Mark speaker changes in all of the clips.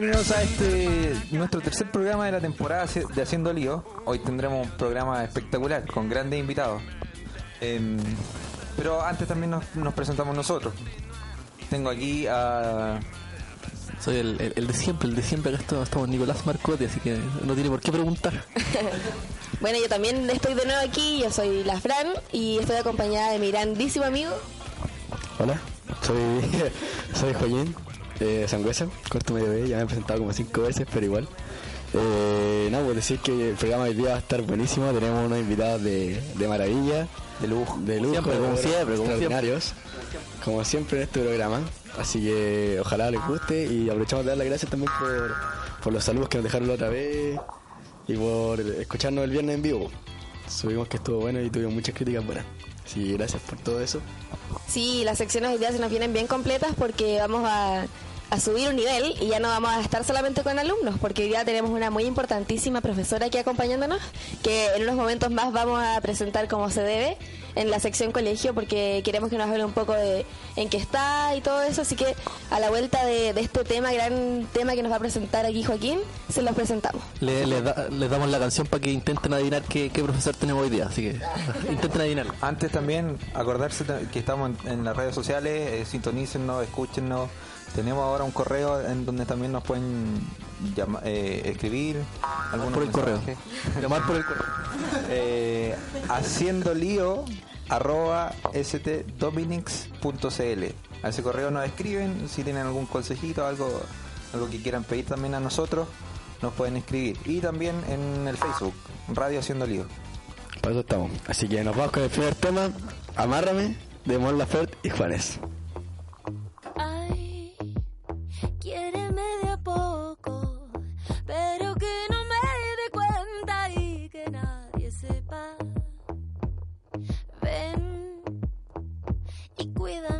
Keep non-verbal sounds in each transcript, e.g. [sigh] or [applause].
Speaker 1: Bienvenidos a este nuestro tercer programa de la temporada de Haciendo Lío. Hoy tendremos un programa espectacular con grandes invitados. Em, pero antes también nos, presentamos nosotros. Tengo aquí a
Speaker 2: soy el, de siempre, el de siempre. Acá estamos Nicolás Marcotti, así que no tiene por qué preguntar. [laughs]
Speaker 3: bueno, yo también estoy de nuevo aquí. Yo soy la Fran y estoy acompañada de mi grandísimo amigo.
Speaker 4: Hola, soy, [laughs] soy Joyín eh, Sangüesa, corto medio B, ya me he presentado como cinco veces, pero igual. Eh, no, pues decir que el programa de hoy día va a estar buenísimo, tenemos unos invitados de, de maravilla, de lujo, de lujo, como siempre, extraordinarios, como siempre en este programa. Así que ojalá les guste y aprovechamos de dar las gracias también por, por los saludos que nos dejaron la otra vez y por escucharnos el viernes en vivo. Subimos que estuvo bueno y tuvimos muchas críticas buenas. Así gracias por todo eso.
Speaker 3: Sí, las secciones hoy día se nos vienen bien completas porque vamos a a subir un nivel y ya no vamos a estar solamente con alumnos, porque hoy día tenemos una muy importantísima profesora aquí acompañándonos, que en unos momentos más vamos a presentar como se debe en la sección colegio, porque queremos que nos hable un poco de en qué está y todo eso, así que a la vuelta de, este tema, gran tema que nos va a presentar aquí Joaquín, se los presentamos.
Speaker 2: Le, les damos la canción para que intenten adivinar qué, profesor tenemos hoy día, así que [laughs] intenten adivinar.
Speaker 1: Antes también acordarse que estamos en, las redes sociales, eh, sintonícennos, escúchenos tenemos ahora un correo en donde también nos pueden eh, escribir.
Speaker 2: por el correo.
Speaker 1: Llamar por el correo. [laughs] Eh, haciendo lío arroba stdominics.cl. A ese correo nos escriben si tienen algún consejito, algo, algo que quieran pedir también a nosotros, nos pueden escribir. Y también en el Facebook, Radio Haciendo Lío.
Speaker 4: Por eso estamos. Así que nos vamos con el primer tema, Amárrame, de Mon y Juanes.
Speaker 5: Cuídame. Pero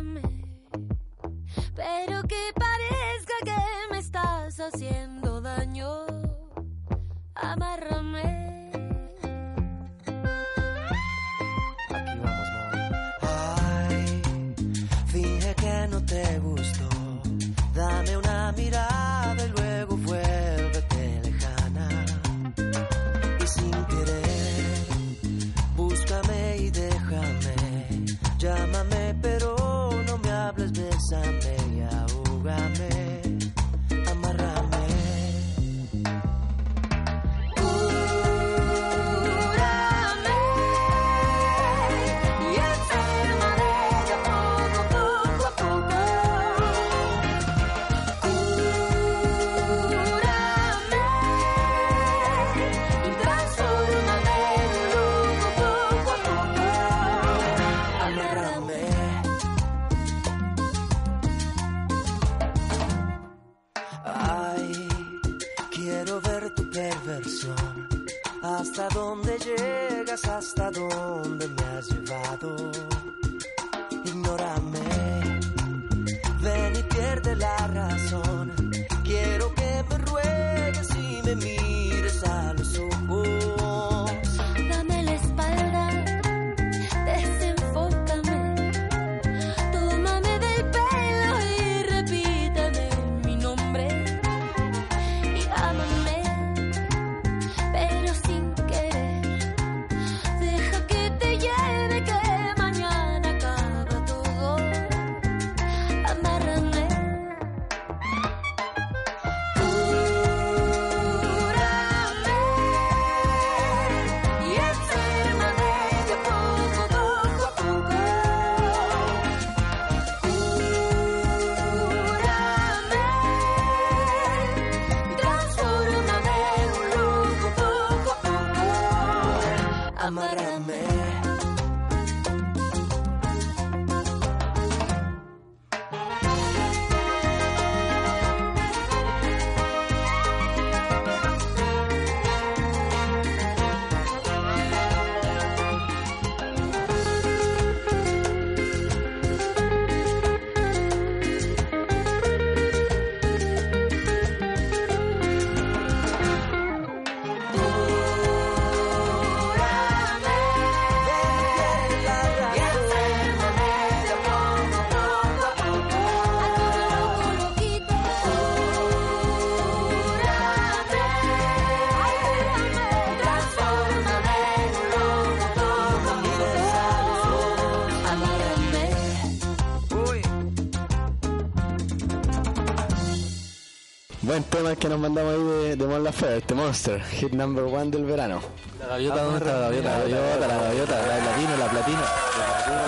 Speaker 4: mandamos ahí de, de Mon Laferte, Monster, hit number one del verano.
Speaker 2: La gaviota, ¿dónde está la gaviota? La gaviota, la gaviota, la del latino, la platino.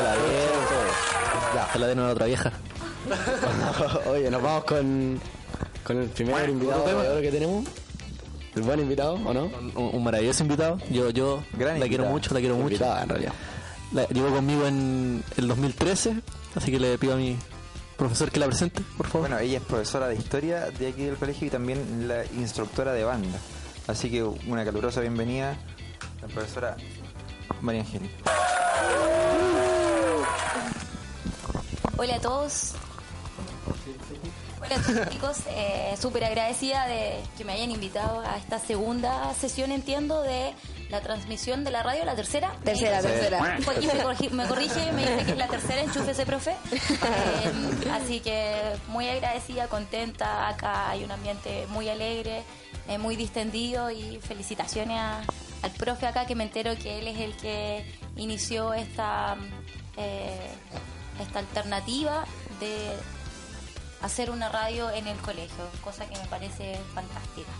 Speaker 2: La vieja. Se la den a la otra vieja. [laughs]
Speaker 4: Oye, nos vamos con, con el primer invitado de que tenemos. El buen invitado, ¿o no?
Speaker 2: Un, un maravilloso invitado. Yo, yo
Speaker 1: Gran
Speaker 2: la quiero
Speaker 1: invitado.
Speaker 2: mucho, la quiero mucho.
Speaker 4: Invitada, en realidad.
Speaker 2: La- llegó conmigo en el 2013, así que le pido a mi profesor que la presente, por favor.
Speaker 1: Bueno, ella es profesora de historia de aquí del colegio y también la instructora de banda. Así que una calurosa bienvenida, la profesora María Angélica.
Speaker 6: Hola a todos. Hola a todos chicos, eh, súper agradecida de que me hayan invitado a esta segunda sesión, entiendo, de la transmisión de la radio, la tercera.
Speaker 3: Tercera,
Speaker 6: Eh,
Speaker 3: tercera.
Speaker 6: Me, corrigi- me corrige, me dice que es la tercera, enchúfese, profe. [laughs] Eh, así que muy agradecida, contenta, acá hay un ambiente muy alegre, eh, muy distendido y felicitaciones a- al profe acá que me entero que él es el que inició esta, eh, esta alternativa de hacer una radio en el colegio, cosa que me parece fantástica.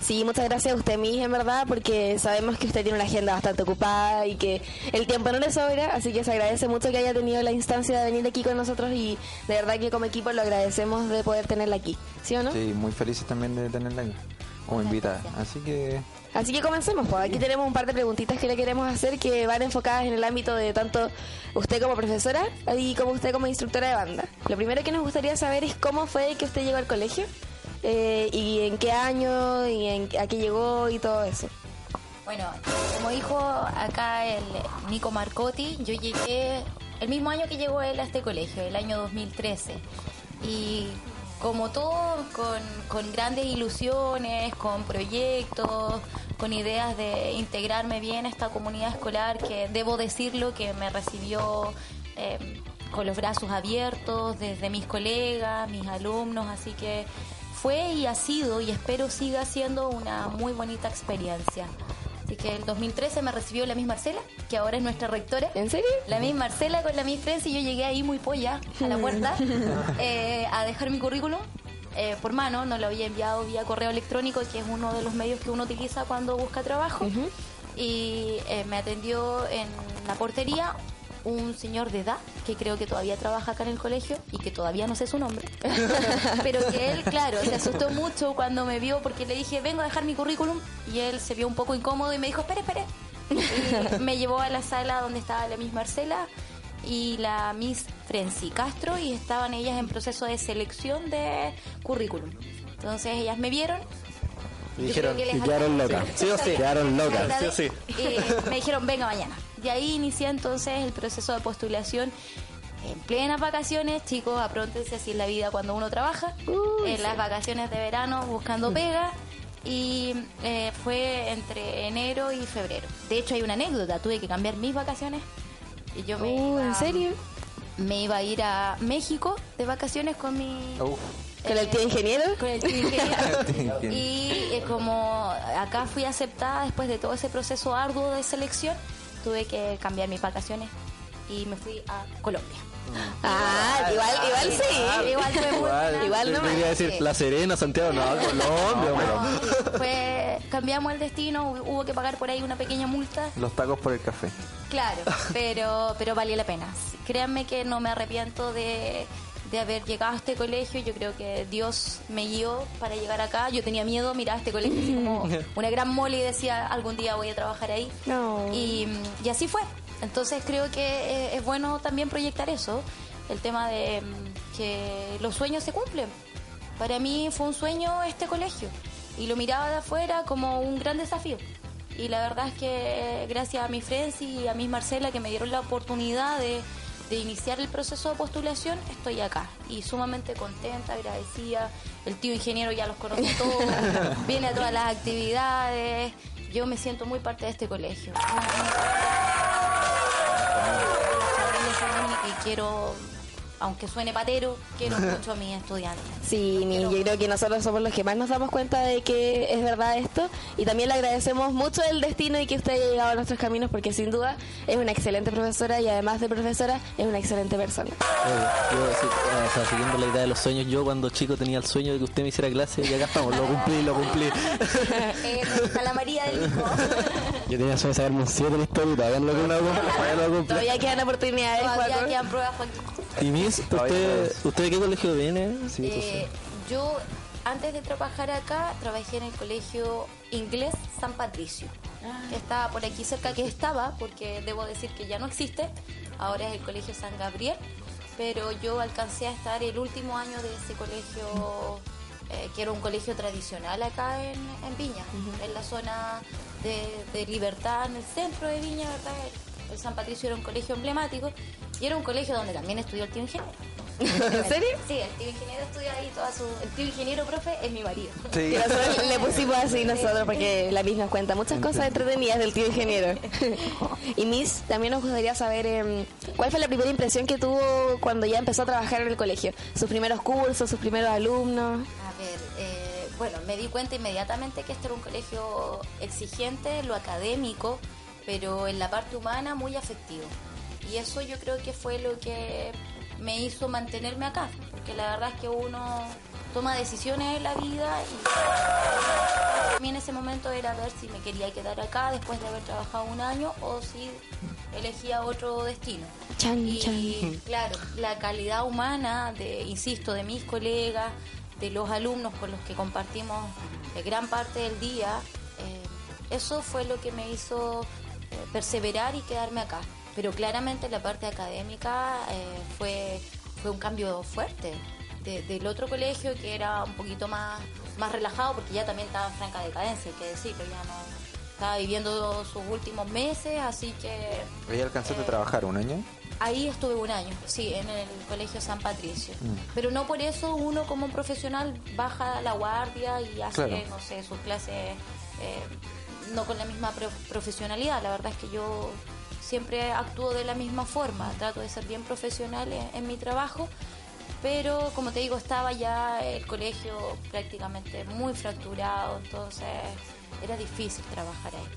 Speaker 3: Sí, muchas gracias a usted, mi hija, en verdad, porque sabemos que usted tiene una agenda bastante ocupada y que el tiempo no le sobra, así que se agradece mucho que haya tenido la instancia de venir aquí con nosotros y de verdad que como equipo lo agradecemos de poder tenerla aquí, ¿sí o no?
Speaker 1: Sí, muy felices también de tenerla aquí como invitada. Así que
Speaker 3: Así que comencemos, pues aquí tenemos un par de preguntitas que le queremos hacer que van enfocadas en el ámbito de tanto usted como profesora y como usted como instructora de banda. Lo primero que nos gustaría saber es cómo fue que usted llegó al colegio eh, y en qué año y en, a qué llegó y todo eso.
Speaker 6: Bueno, como dijo acá el Nico Marcotti, yo llegué el mismo año que llegó él a este colegio, el año 2013. Y como todos, con, con grandes ilusiones, con proyectos, con ideas de integrarme bien a esta comunidad escolar que debo decirlo que me recibió eh, con los brazos abiertos desde mis colegas, mis alumnos, así que fue y ha sido y espero siga siendo una muy bonita experiencia. Así que el 2013 me recibió la Miss Marcela, que ahora es nuestra rectora.
Speaker 3: ¿En serio?
Speaker 6: La Miss Marcela con la Miss Frenzy, yo llegué ahí muy polla a la puerta [laughs] eh, a dejar mi currículum eh, por mano, no lo había enviado vía correo electrónico, que es uno de los medios que uno utiliza cuando busca trabajo. Y eh, me atendió en la portería un señor de edad que creo que todavía trabaja acá en el colegio y que todavía no sé su nombre. [laughs] Pero que él, claro, se asustó mucho cuando me vio porque le dije, vengo a dejar mi currículum y él se vio un poco incómodo y me dijo, espere, espere. Y me llevó a la sala donde estaba la Miss Marcela y la Miss Frenzy Castro y estaban ellas en proceso de selección de currículum. Entonces ellas me vieron.
Speaker 2: Dijeron,
Speaker 4: y quedaron locas.
Speaker 2: Sí o sí.
Speaker 4: Quedaron locas.
Speaker 2: Sí o sí.
Speaker 6: Y me dijeron, venga mañana. Y ahí inicié entonces el proceso de postulación en plenas vacaciones. Chicos, apróntense así es la vida cuando uno trabaja. en las vacaciones de verano buscando pega. Y eh, fue entre enero y febrero. De hecho, hay una anécdota. Tuve que cambiar mis vacaciones. Y yo me
Speaker 3: Uh,
Speaker 6: iba-
Speaker 3: ¿En serio?
Speaker 6: Me iba a ir a México de vacaciones con mi...
Speaker 3: ¿Con el tío ingeniero? [laughs]
Speaker 6: Con [laughs] el tío ingeniero. Y eh, como acá fui aceptada después de todo ese proceso arduo de selección, tuve que cambiar mis vacaciones y me fui a Colombia.
Speaker 3: Ah, igual, igual sí.
Speaker 6: Igual fue muy buena.
Speaker 3: Igual no
Speaker 2: quería decir. La Serena, Santiago, no, Colombia, [laughs] pero...
Speaker 6: No, fue, cambiamos el destino, hu- hubo que pagar por ahí una pequeña multa.
Speaker 1: los tacos por el café.
Speaker 6: Claro, [laughs] pero, pero valió la pena. Créanme que no me arrepiento de, de haber llegado a este colegio. Yo creo que Dios me guió para llegar acá. Yo tenía miedo, miraba este colegio así como [laughs] una gran mole y decía, algún día voy a trabajar ahí.
Speaker 3: No.
Speaker 6: Y, y así fue. Entonces creo que eh, es bueno también proyectar eso, el tema de mm, que los sueños se cumplen. Para mí fue un sueño este colegio y lo miraba de afuera como un gran desafío. Y la verdad es que gracias a mi Frenzy y a mi Marcela que me dieron la oportunidad de, de iniciar el proceso de postulación, estoy acá. Y sumamente contenta, agradecida. El tío ingeniero ya los conoce todos, [laughs] viene a todas las actividades. Yo me siento muy parte de este colegio. Y quiero aunque suene patero, quiero mucho a mis estudiantes.
Speaker 3: Sí, mi- yo creo que nosotros somos los que más nos damos cuenta de que es verdad esto y también le agradecemos mucho el destino y que usted haya llegado a nuestros caminos porque sin duda es una excelente profesora y además de profesora es una excelente persona.
Speaker 2: Yo, sí, o sea, siguiendo la idea de los sueños, yo cuando chico tenía el sueño de que usted me hiciera clase y acá estamos, lo cumplí, lo cumplí. [laughs]
Speaker 6: Eh, está la María del Hijo.
Speaker 4: Yo tenía sueño de sacarme un 7 en la historia y todavía no lo cumplo. Todavía no lo cumplo.
Speaker 3: Todavía quedan oportunidades,
Speaker 6: Todavía quedan pruebas.
Speaker 2: ¿Y usted, usted de qué colegio viene? Sí,
Speaker 6: Eh, yo, antes de trabajar acá, trabajé en el colegio inglés San Patricio. que Estaba por aquí cerca que estaba, porque debo decir que ya no existe. Ahora es el colegio San Gabriel. Pero yo alcancé a estar el último año de ese colegio, eh, que era un colegio tradicional acá en, en Viña, en la zona de, de Libertad, en el centro de Viña, ¿verdad? El, San Patricio era un colegio emblemático y era un colegio donde también estudió el tío ingeniero.
Speaker 3: ¿En serio?
Speaker 6: Sí, el tío ingeniero estudia ahí toda su... El tío ingeniero, profe, es mi marido.
Speaker 1: Sí.
Speaker 3: Y nosotros le pusimos así nosotros porque la Miss nos cuenta muchas cosas entretenidas del tío ingeniero. y Miss, también nos gustaría saber em, cuál fue la primera impresión que tuvo cuando ya empezó a trabajar en el colegio. Sus primeros cursos, sus primeros alumnos.
Speaker 6: A ver, eh, bueno, me di cuenta inmediatamente que este era un colegio exigente en lo académico, pero en la parte humana muy afectivo. Y eso yo creo que fue lo que me hizo mantenerme acá, porque la verdad es que uno toma decisiones en la vida y a mí en ese momento era ver si me quería quedar acá después de haber trabajado un año o si elegía otro destino.
Speaker 3: Chan,
Speaker 6: Y
Speaker 3: chan.
Speaker 6: claro, la calidad humana, de, insisto, de mis colegas, de los alumnos con los que compartimos gran parte del día, eh, eso fue lo que me hizo perseverar y quedarme acá. Pero claramente la parte académica eh, fue, fue un cambio fuerte. De- del otro colegio que era un poquito más, más relajado porque ya también estaba en franca decadencia, hay que decirlo, ya no estaba viviendo sus últimos meses, así que
Speaker 1: ¿Ahí alcanzaste a trabajar un año?
Speaker 6: Ahí estuve un año, sí, en el Colegio San Patricio.
Speaker 1: Mm.
Speaker 6: Pero no por eso uno como profesional baja la guardia y hace,
Speaker 1: Claro.
Speaker 6: no sé, sus clases eh, no con la misma pro- profesionalidad. La verdad es que yo siempre actúo de la misma forma, trato de ser bien profesional en, en mi trabajo. Pero como te digo, estaba ya el colegio prácticamente muy fracturado, entonces era difícil trabajar ahí.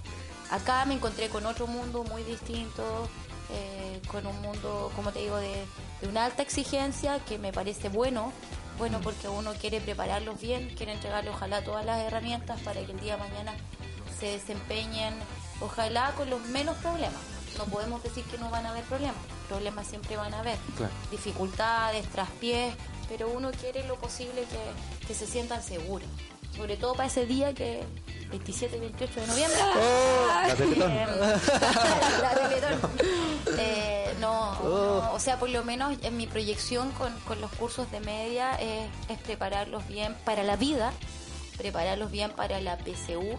Speaker 6: Acá me encontré con otro mundo muy distinto, eh, con un mundo, como te digo, de, de una alta exigencia que me parece bueno, bueno porque uno quiere prepararlos bien, quiere entregarles ojalá todas las herramientas para que el día de mañana se desempeñen, ojalá con los menos problemas. No podemos decir que no van a haber problemas, problemas siempre van a haber,
Speaker 1: Claro.
Speaker 6: dificultades, traspiés, pero uno quiere lo posible que, que se sientan seguros, sobre todo para ese día que 27 y 28 de noviembre. [laughs]
Speaker 1: La Teletón.
Speaker 6: Eh, [laughs] la Teletón. Eh, no, no, o sea, por lo menos en mi proyección con, con los cursos de media es, es prepararlos bien para la vida, prepararlos bien para la PCU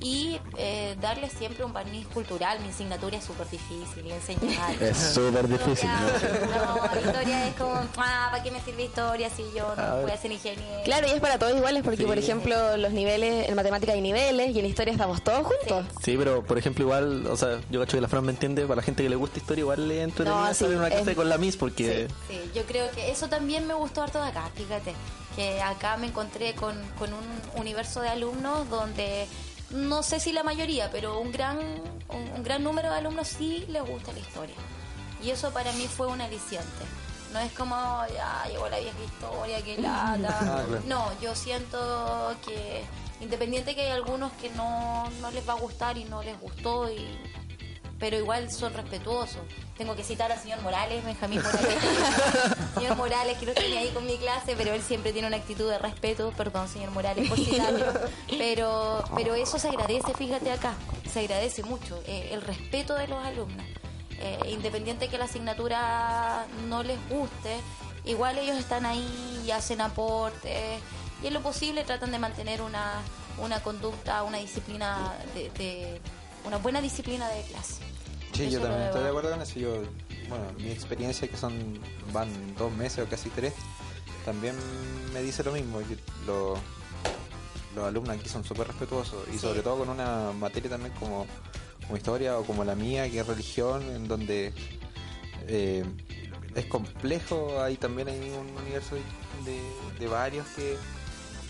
Speaker 6: y eh, darles siempre un barniz cultural. Mi asignatura es súper difícil, enseñar.
Speaker 4: Es súper difícil. ¿no?
Speaker 6: No, historia es como, ah, ¿para qué me sirve historia si yo no voy a ser ingeniero?
Speaker 3: Claro, y es para todos iguales porque, por ejemplo, los niveles, en matemática hay niveles y en historia estamos todos juntos.
Speaker 2: Sí, pero por ejemplo, igual, o sea, yo cacho que la Fran me entiende, para la gente que le gusta historia, igual le entretenido
Speaker 3: No, sí,
Speaker 2: en una clase
Speaker 3: es-
Speaker 2: con la Miss, porque
Speaker 6: Sí, yo creo que eso también me gustó harto de acá, fíjate, que acá me encontré con, con un universo de alumnos donde no sé si la mayoría, pero un gran, un, un gran número de alumnos sí les gusta la historia. Y eso para mí fue un aliciente. No es como, ya llegó la vieja historia, que lata. [laughs] No, yo siento que independiente que hay algunos que no, no les va a gustar y no les gustó y pero igual son respetuosos. Tengo que citar al señor Morales, Benjamín [laughs] Morales. señor Morales, que no tenía ahí con mi clase, pero él siempre tiene una actitud de respeto. Perdón, señor Morales, por [laughs] citarlo. Pero, pero eso se agradece, fíjate acá, se agradece mucho, eh, el respeto de los alumnos. Eh, independiente que la asignatura no les guste, igual ellos están ahí y hacen aportes y en lo posible tratan de mantener una, una conducta, una disciplina de, de- una buena disciplina de clase.
Speaker 1: Sí,
Speaker 6: Eso
Speaker 1: yo también estoy de acuerdo con eso. Yo, bueno, mi experiencia que son van dos meses o casi tres, también me dice lo mismo. Yo- lo- los alumnos aquí son súper respetuosos y sobre todo con una materia también como, como historia o como la mía, que es religión, en donde eh, es complejo, hay también hay un universo de, de varios que,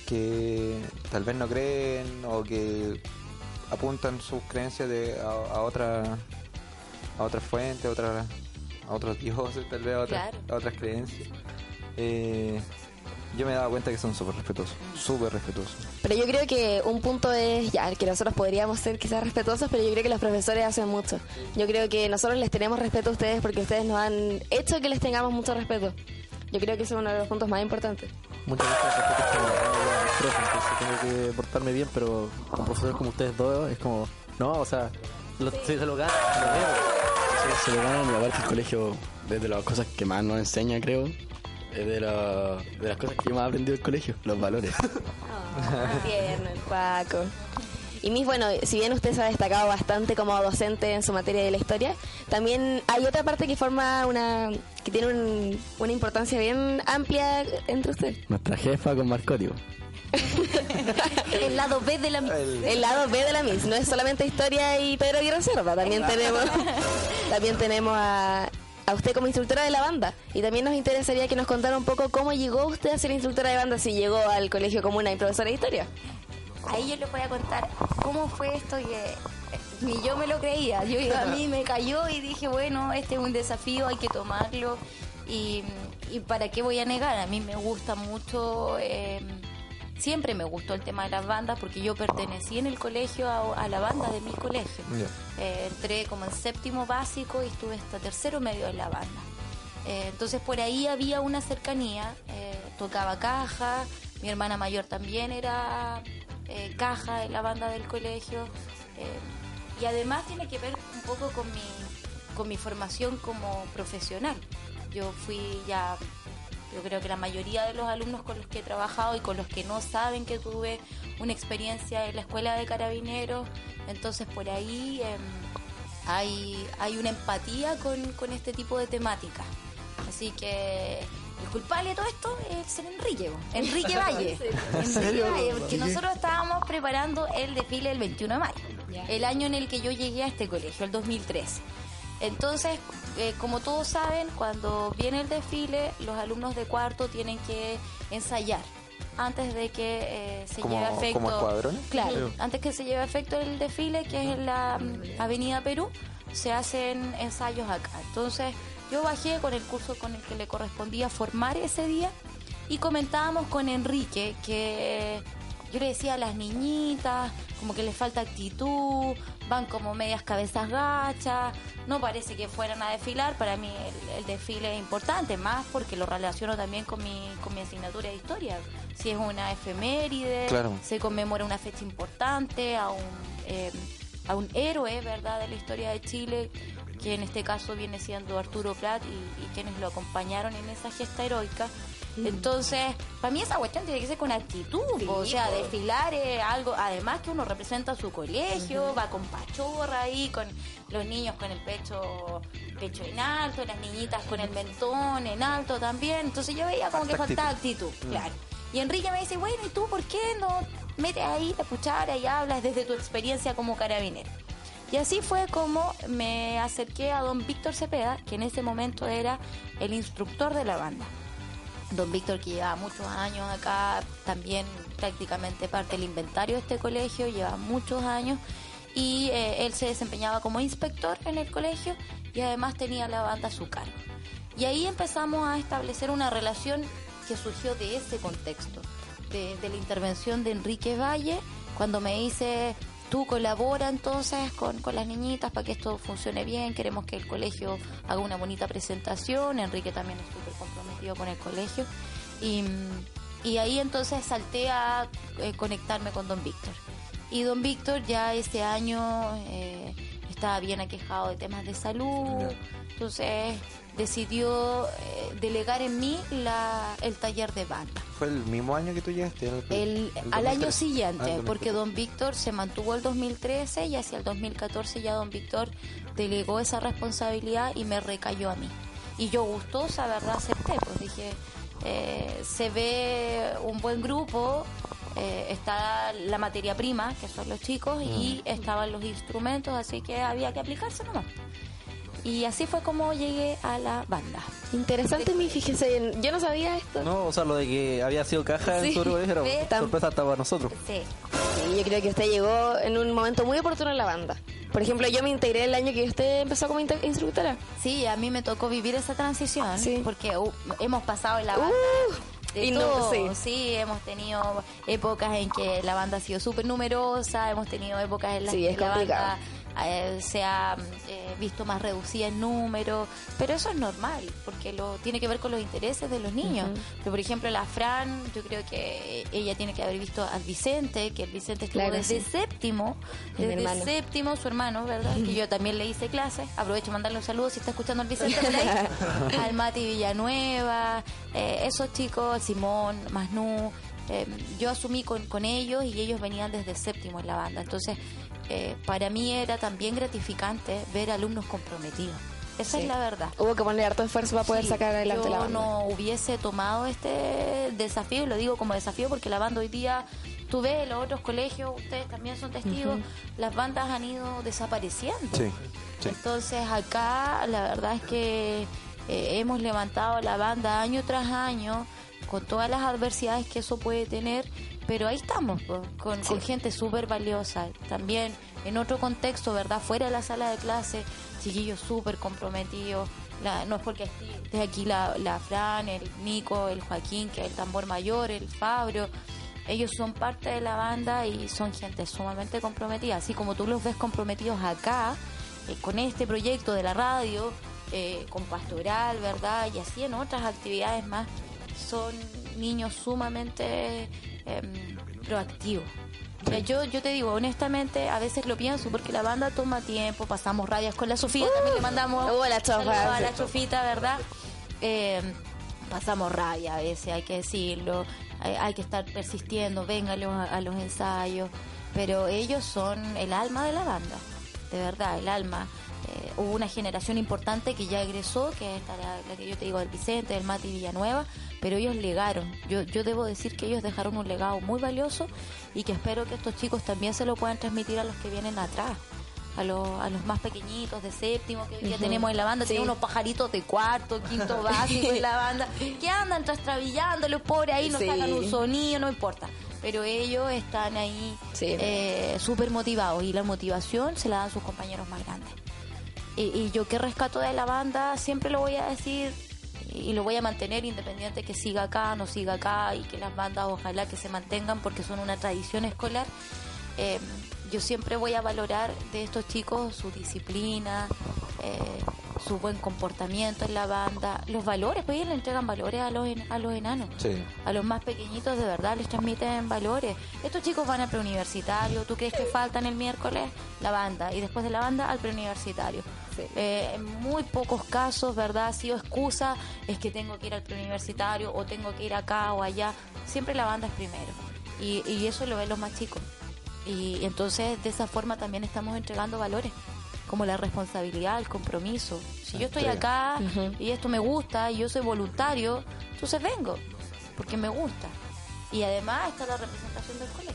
Speaker 1: que tal vez no creen o que apuntan sus creencias de, a, a otra a otras fuentes, a, otra, a otros dioses, tal vez a otras,
Speaker 6: Claro.
Speaker 1: a otras creencias. Eh, yo me he dado cuenta que son súper respetuosos, súper respetuosos.
Speaker 3: Pero yo creo que un punto es, ya, que nosotros podríamos ser quizás respetuosos, pero yo creo que los profesores hacen mucho. Yo creo que nosotros les tenemos respeto a ustedes porque ustedes nos han hecho que les tengamos mucho respeto. Yo creo que ese es uno de los puntos más importantes.
Speaker 2: Muchas "Ah, profe, entonces tengo que portarme bien, pero con profesores como ustedes dos es como, no, o sea, lo, sí, se lo ganan, se lo veo.
Speaker 4: Sí, se lo ganan y aparte el colegio, desde las cosas que más nos enseña, creo, es de, la- de las cosas que yo más he aprendido del colegio, los valores. [laughs]
Speaker 3: Tierno, el Paco. Y mis, bueno, si bien usted se ha destacado bastante como docente en su materia de la historia, también hay otra parte que forma una, que tiene un- una importancia bien amplia entre usted.
Speaker 4: Nuestra jefa con Marcotio. [laughs]
Speaker 6: El lado B de la
Speaker 3: El lado B de la MIS, no es solamente historia y Pedro Aguirre Cerda, también tenemos, [laughs] también tenemos a, a usted como instructora de la banda. Y también nos interesaría que nos contara un poco cómo llegó usted a ser instructora de banda, si llegó al colegio comuna y profesora de historia.
Speaker 6: Ahí yo les voy a contar cómo fue esto que eh, ni yo me lo creía. Yo [laughs] a mí me cayó y dije, bueno, este es un desafío, hay que tomarlo. Y, y para qué voy a negar, a mí me gusta mucho, eh, siempre me gustó el tema de las bandas porque yo pertenecí en el colegio a, a la banda de mi colegio. Eh, entré como en séptimo básico y estuve hasta tercero medio en la banda. Eh, entonces por ahí había una cercanía, tocaba caja, mi hermana mayor también era eh, caja en la banda del colegio eh, y además tiene que ver un poco con mi, con mi formación como profesional. Yo fui ya, yo creo que la mayoría de los alumnos con los que he trabajado y con los que no saben que tuve una experiencia en la escuela de carabineros, entonces por ahí... em, hay, hay una empatía con, con este tipo de temáticas. Así que el culpable de todo esto es el ser Enrique. Enrique [laughs] Valle. Enrique Valle, porque nosotros estábamos preparando el desfile el 21 de mayo, el año en el que yo llegué a este colegio, el 2013. Entonces, eh, como todos saben, cuando viene el desfile, los alumnos de cuarto tienen que ensayar antes de que eh, se
Speaker 1: ¿Como-
Speaker 6: lleve a efecto.
Speaker 1: como escuadrones?
Speaker 6: Claro, antes que se lleve a efecto el desfile, que es en la mm, Avenida Perú, se hacen ensayos acá. Entonces, yo bajé con el curso con el que le correspondía formar ese día y comentábamos con Enrique que yo le decía a las niñitas como que les falta actitud, van como medias cabezas gachas, no parece que fueran a desfilar, para mí el, el desfile es importante, más porque lo relaciono también con mi, con mi asignatura de historia. Si es una efeméride,
Speaker 1: Claro.
Speaker 6: se conmemora una fecha importante a un, eh, a un héroe, ¿verdad?, de la historia de Chile, que en este caso viene siendo Arturo Prat y, y quienes lo acompañaron en esa gesta heroica. Entonces, para mí esa cuestión tiene que ser con actitud, o sea, desfilar es algo, además que uno representa su colegio, va con pachorra ahí, con los niños con el pecho pecho en alto, las niñitas con el mentón en alto también, entonces yo veía como que faltaba actitud, claro. Y Enrique me dice, bueno, ¿y tú por qué no metes ahí la cuchara y hablas desde tu experiencia como carabinero? Y así fue como me acerqué a don Víctor Cepeda, que en ese momento era el instructor de la banda. Don Víctor, que lleva muchos años acá, también prácticamente parte del inventario de este colegio, lleva muchos años y eh, él se desempeñaba como inspector en el colegio y además tenía la banda a su cargo. Y ahí empezamos a establecer una relación que surgió de ese contexto, de, de la intervención de Enrique Valle, cuando me dice, tú colabora entonces con, con las niñitas para que esto funcione bien, queremos que el colegio haga una bonita presentación, Enrique también es súper comprometido con el colegio, y, y ahí entonces salté a eh, conectarme con don Víctor. Y don Víctor ya ese año eh, estaba bien aquejado de temas de salud, entonces decidió eh, delegar en mí la, el taller de banda.
Speaker 1: ¿Fue el mismo año que tú llegaste? al-
Speaker 6: El,
Speaker 1: el
Speaker 6: al año
Speaker 1: 2013?
Speaker 6: siguiente,
Speaker 1: Ah, el
Speaker 6: porque
Speaker 1: 2013.
Speaker 6: don Víctor se mantuvo el 2013 y hacia el 2014 ya don Víctor delegó esa responsabilidad y me recayó a mí. Y yo gustosa, ¿verdad? Acepté, pues dije, eh, se ve un buen grupo, eh, está la materia prima, que son los chicos, y estaban los instrumentos, así que había que aplicarse nomás. Y así fue como llegué a la banda.
Speaker 3: Interesante, mi fíjese, en- yo no sabía esto.
Speaker 2: No, o sea, lo de que había sido caja
Speaker 3: Sí.
Speaker 2: en su colegio era [laughs] sorpresa hasta para nosotros.
Speaker 6: Sí.
Speaker 3: Sí, yo creo que usted llegó en un momento muy oportuno en la banda. Por ejemplo, yo me integré el año que usted empezó como instructora.
Speaker 6: Sí, a mí me tocó vivir esa transición
Speaker 3: Sí.
Speaker 6: porque uh, hemos pasado en la banda
Speaker 3: Uh,
Speaker 6: de
Speaker 3: y no- sí.
Speaker 6: sí. hemos tenido épocas en que la banda ha sido súper numerosa, hemos tenido épocas en las
Speaker 3: Sí,
Speaker 6: que
Speaker 3: es
Speaker 6: la
Speaker 3: complicado.
Speaker 6: banda eh, se ha eh, visto más reducida en número, pero eso es normal porque lo tiene que ver con los intereses de los niños. Pero, por ejemplo, la Fran, yo creo que ella tiene que haber visto al Vicente, que el Vicente estuvo
Speaker 3: Claro,
Speaker 6: desde
Speaker 3: sí.
Speaker 6: séptimo, desde
Speaker 3: hermano.
Speaker 6: séptimo, su hermano, ¿verdad? Que yo también le hice clases. Aprovecho de mandarle un saludo si está escuchando al Vicente [laughs] al Mati Villanueva, eh, esos chicos, Simón, Masnú. eh, yo asumí con, con ellos y ellos venían desde séptimo en la banda. Entonces, eh, para mí era también gratificante ver alumnos comprometidos. Esa
Speaker 3: Sí.
Speaker 6: es la verdad.
Speaker 3: Hubo que poner harto esfuerzo para poder
Speaker 6: Sí,
Speaker 3: sacar adelante
Speaker 6: yo
Speaker 3: la banda.
Speaker 6: no hubiese tomado este desafío, y lo digo como desafío porque la banda hoy día, tú ves los otros colegios, ustedes también son testigos, las bandas han ido desapareciendo.
Speaker 1: Sí, sí.
Speaker 6: Entonces acá la verdad es que eh, hemos levantado la banda año tras año con todas las adversidades que eso puede tener, pero ahí estamos, po, con, con gente súper valiosa. También en otro contexto, ¿verdad? Fuera de la sala de clase, chiquillos súper comprometidos. La- no es porque esté aquí la, la Fran, el Nico, el Joaquín, que es el tambor mayor, el Fabro. Ellos son parte de la banda y son gente sumamente comprometida. Así como tú los ves comprometidos acá, eh, con este proyecto de la radio, eh, con pastoral, ¿verdad? Y así en otras actividades más, son niños sumamente em, proactivos. Mira, yo, yo te digo, honestamente, a veces lo pienso porque la banda toma tiempo, pasamos radias con la Sofía, también le mandamos
Speaker 3: Uh, la chofa,
Speaker 6: a la chofita, ¿verdad? Eh, pasamos rabia a veces, hay que decirlo, hay, hay que estar persistiendo, venga a los, a los ensayos, pero ellos son el alma de la banda, de verdad, el alma. Hubo una generación importante que ya egresó, que es esta, la, la que yo te digo del Vicente, del Mati Villanueva, pero ellos legaron. Yo, yo debo decir que ellos dejaron un legado muy valioso y que espero que estos chicos también se lo puedan transmitir a los que vienen atrás. A los, a los más pequeñitos de séptimo que hoy día tenemos en la banda,
Speaker 3: Sí.
Speaker 6: tenemos unos pajaritos de cuarto, quinto [laughs] básico en la banda, que andan trastrabillando, los pobres ahí no
Speaker 3: Sí.
Speaker 6: sacan un sonido, no importa. Pero ellos están ahí
Speaker 3: Sí.
Speaker 6: eh, súper motivados y la motivación se la dan sus compañeros más grandes. Y, yo que rescato de la banda, siempre lo voy a decir y lo voy a mantener independiente que siga acá, no siga acá y que las bandas ojalá que se mantengan porque son una tradición escolar. Eh, yo siempre voy a valorar de estos chicos su disciplina, eh, su buen comportamiento en la banda, los valores, pues ellos le entregan valores a los, en- a los enanos.
Speaker 1: Sí.
Speaker 6: A los más pequeñitos de verdad les transmiten valores. Estos chicos van al preuniversitario, ¿tú crees que faltan el miércoles? La banda, y después de la banda al preuniversitario. Eh, en muy pocos casos, ¿verdad? Ha sido excusa, es que tengo que ir al preuniversitario o tengo que ir acá o allá. Siempre la banda es primero. Y, y eso lo ven los más chicos. Y entonces de esa forma también estamos entregando valores, como la responsabilidad, el compromiso. Si yo estoy acá y esto me gusta y yo soy voluntario, entonces vengo, porque me gusta. Y además está la representación del colegio.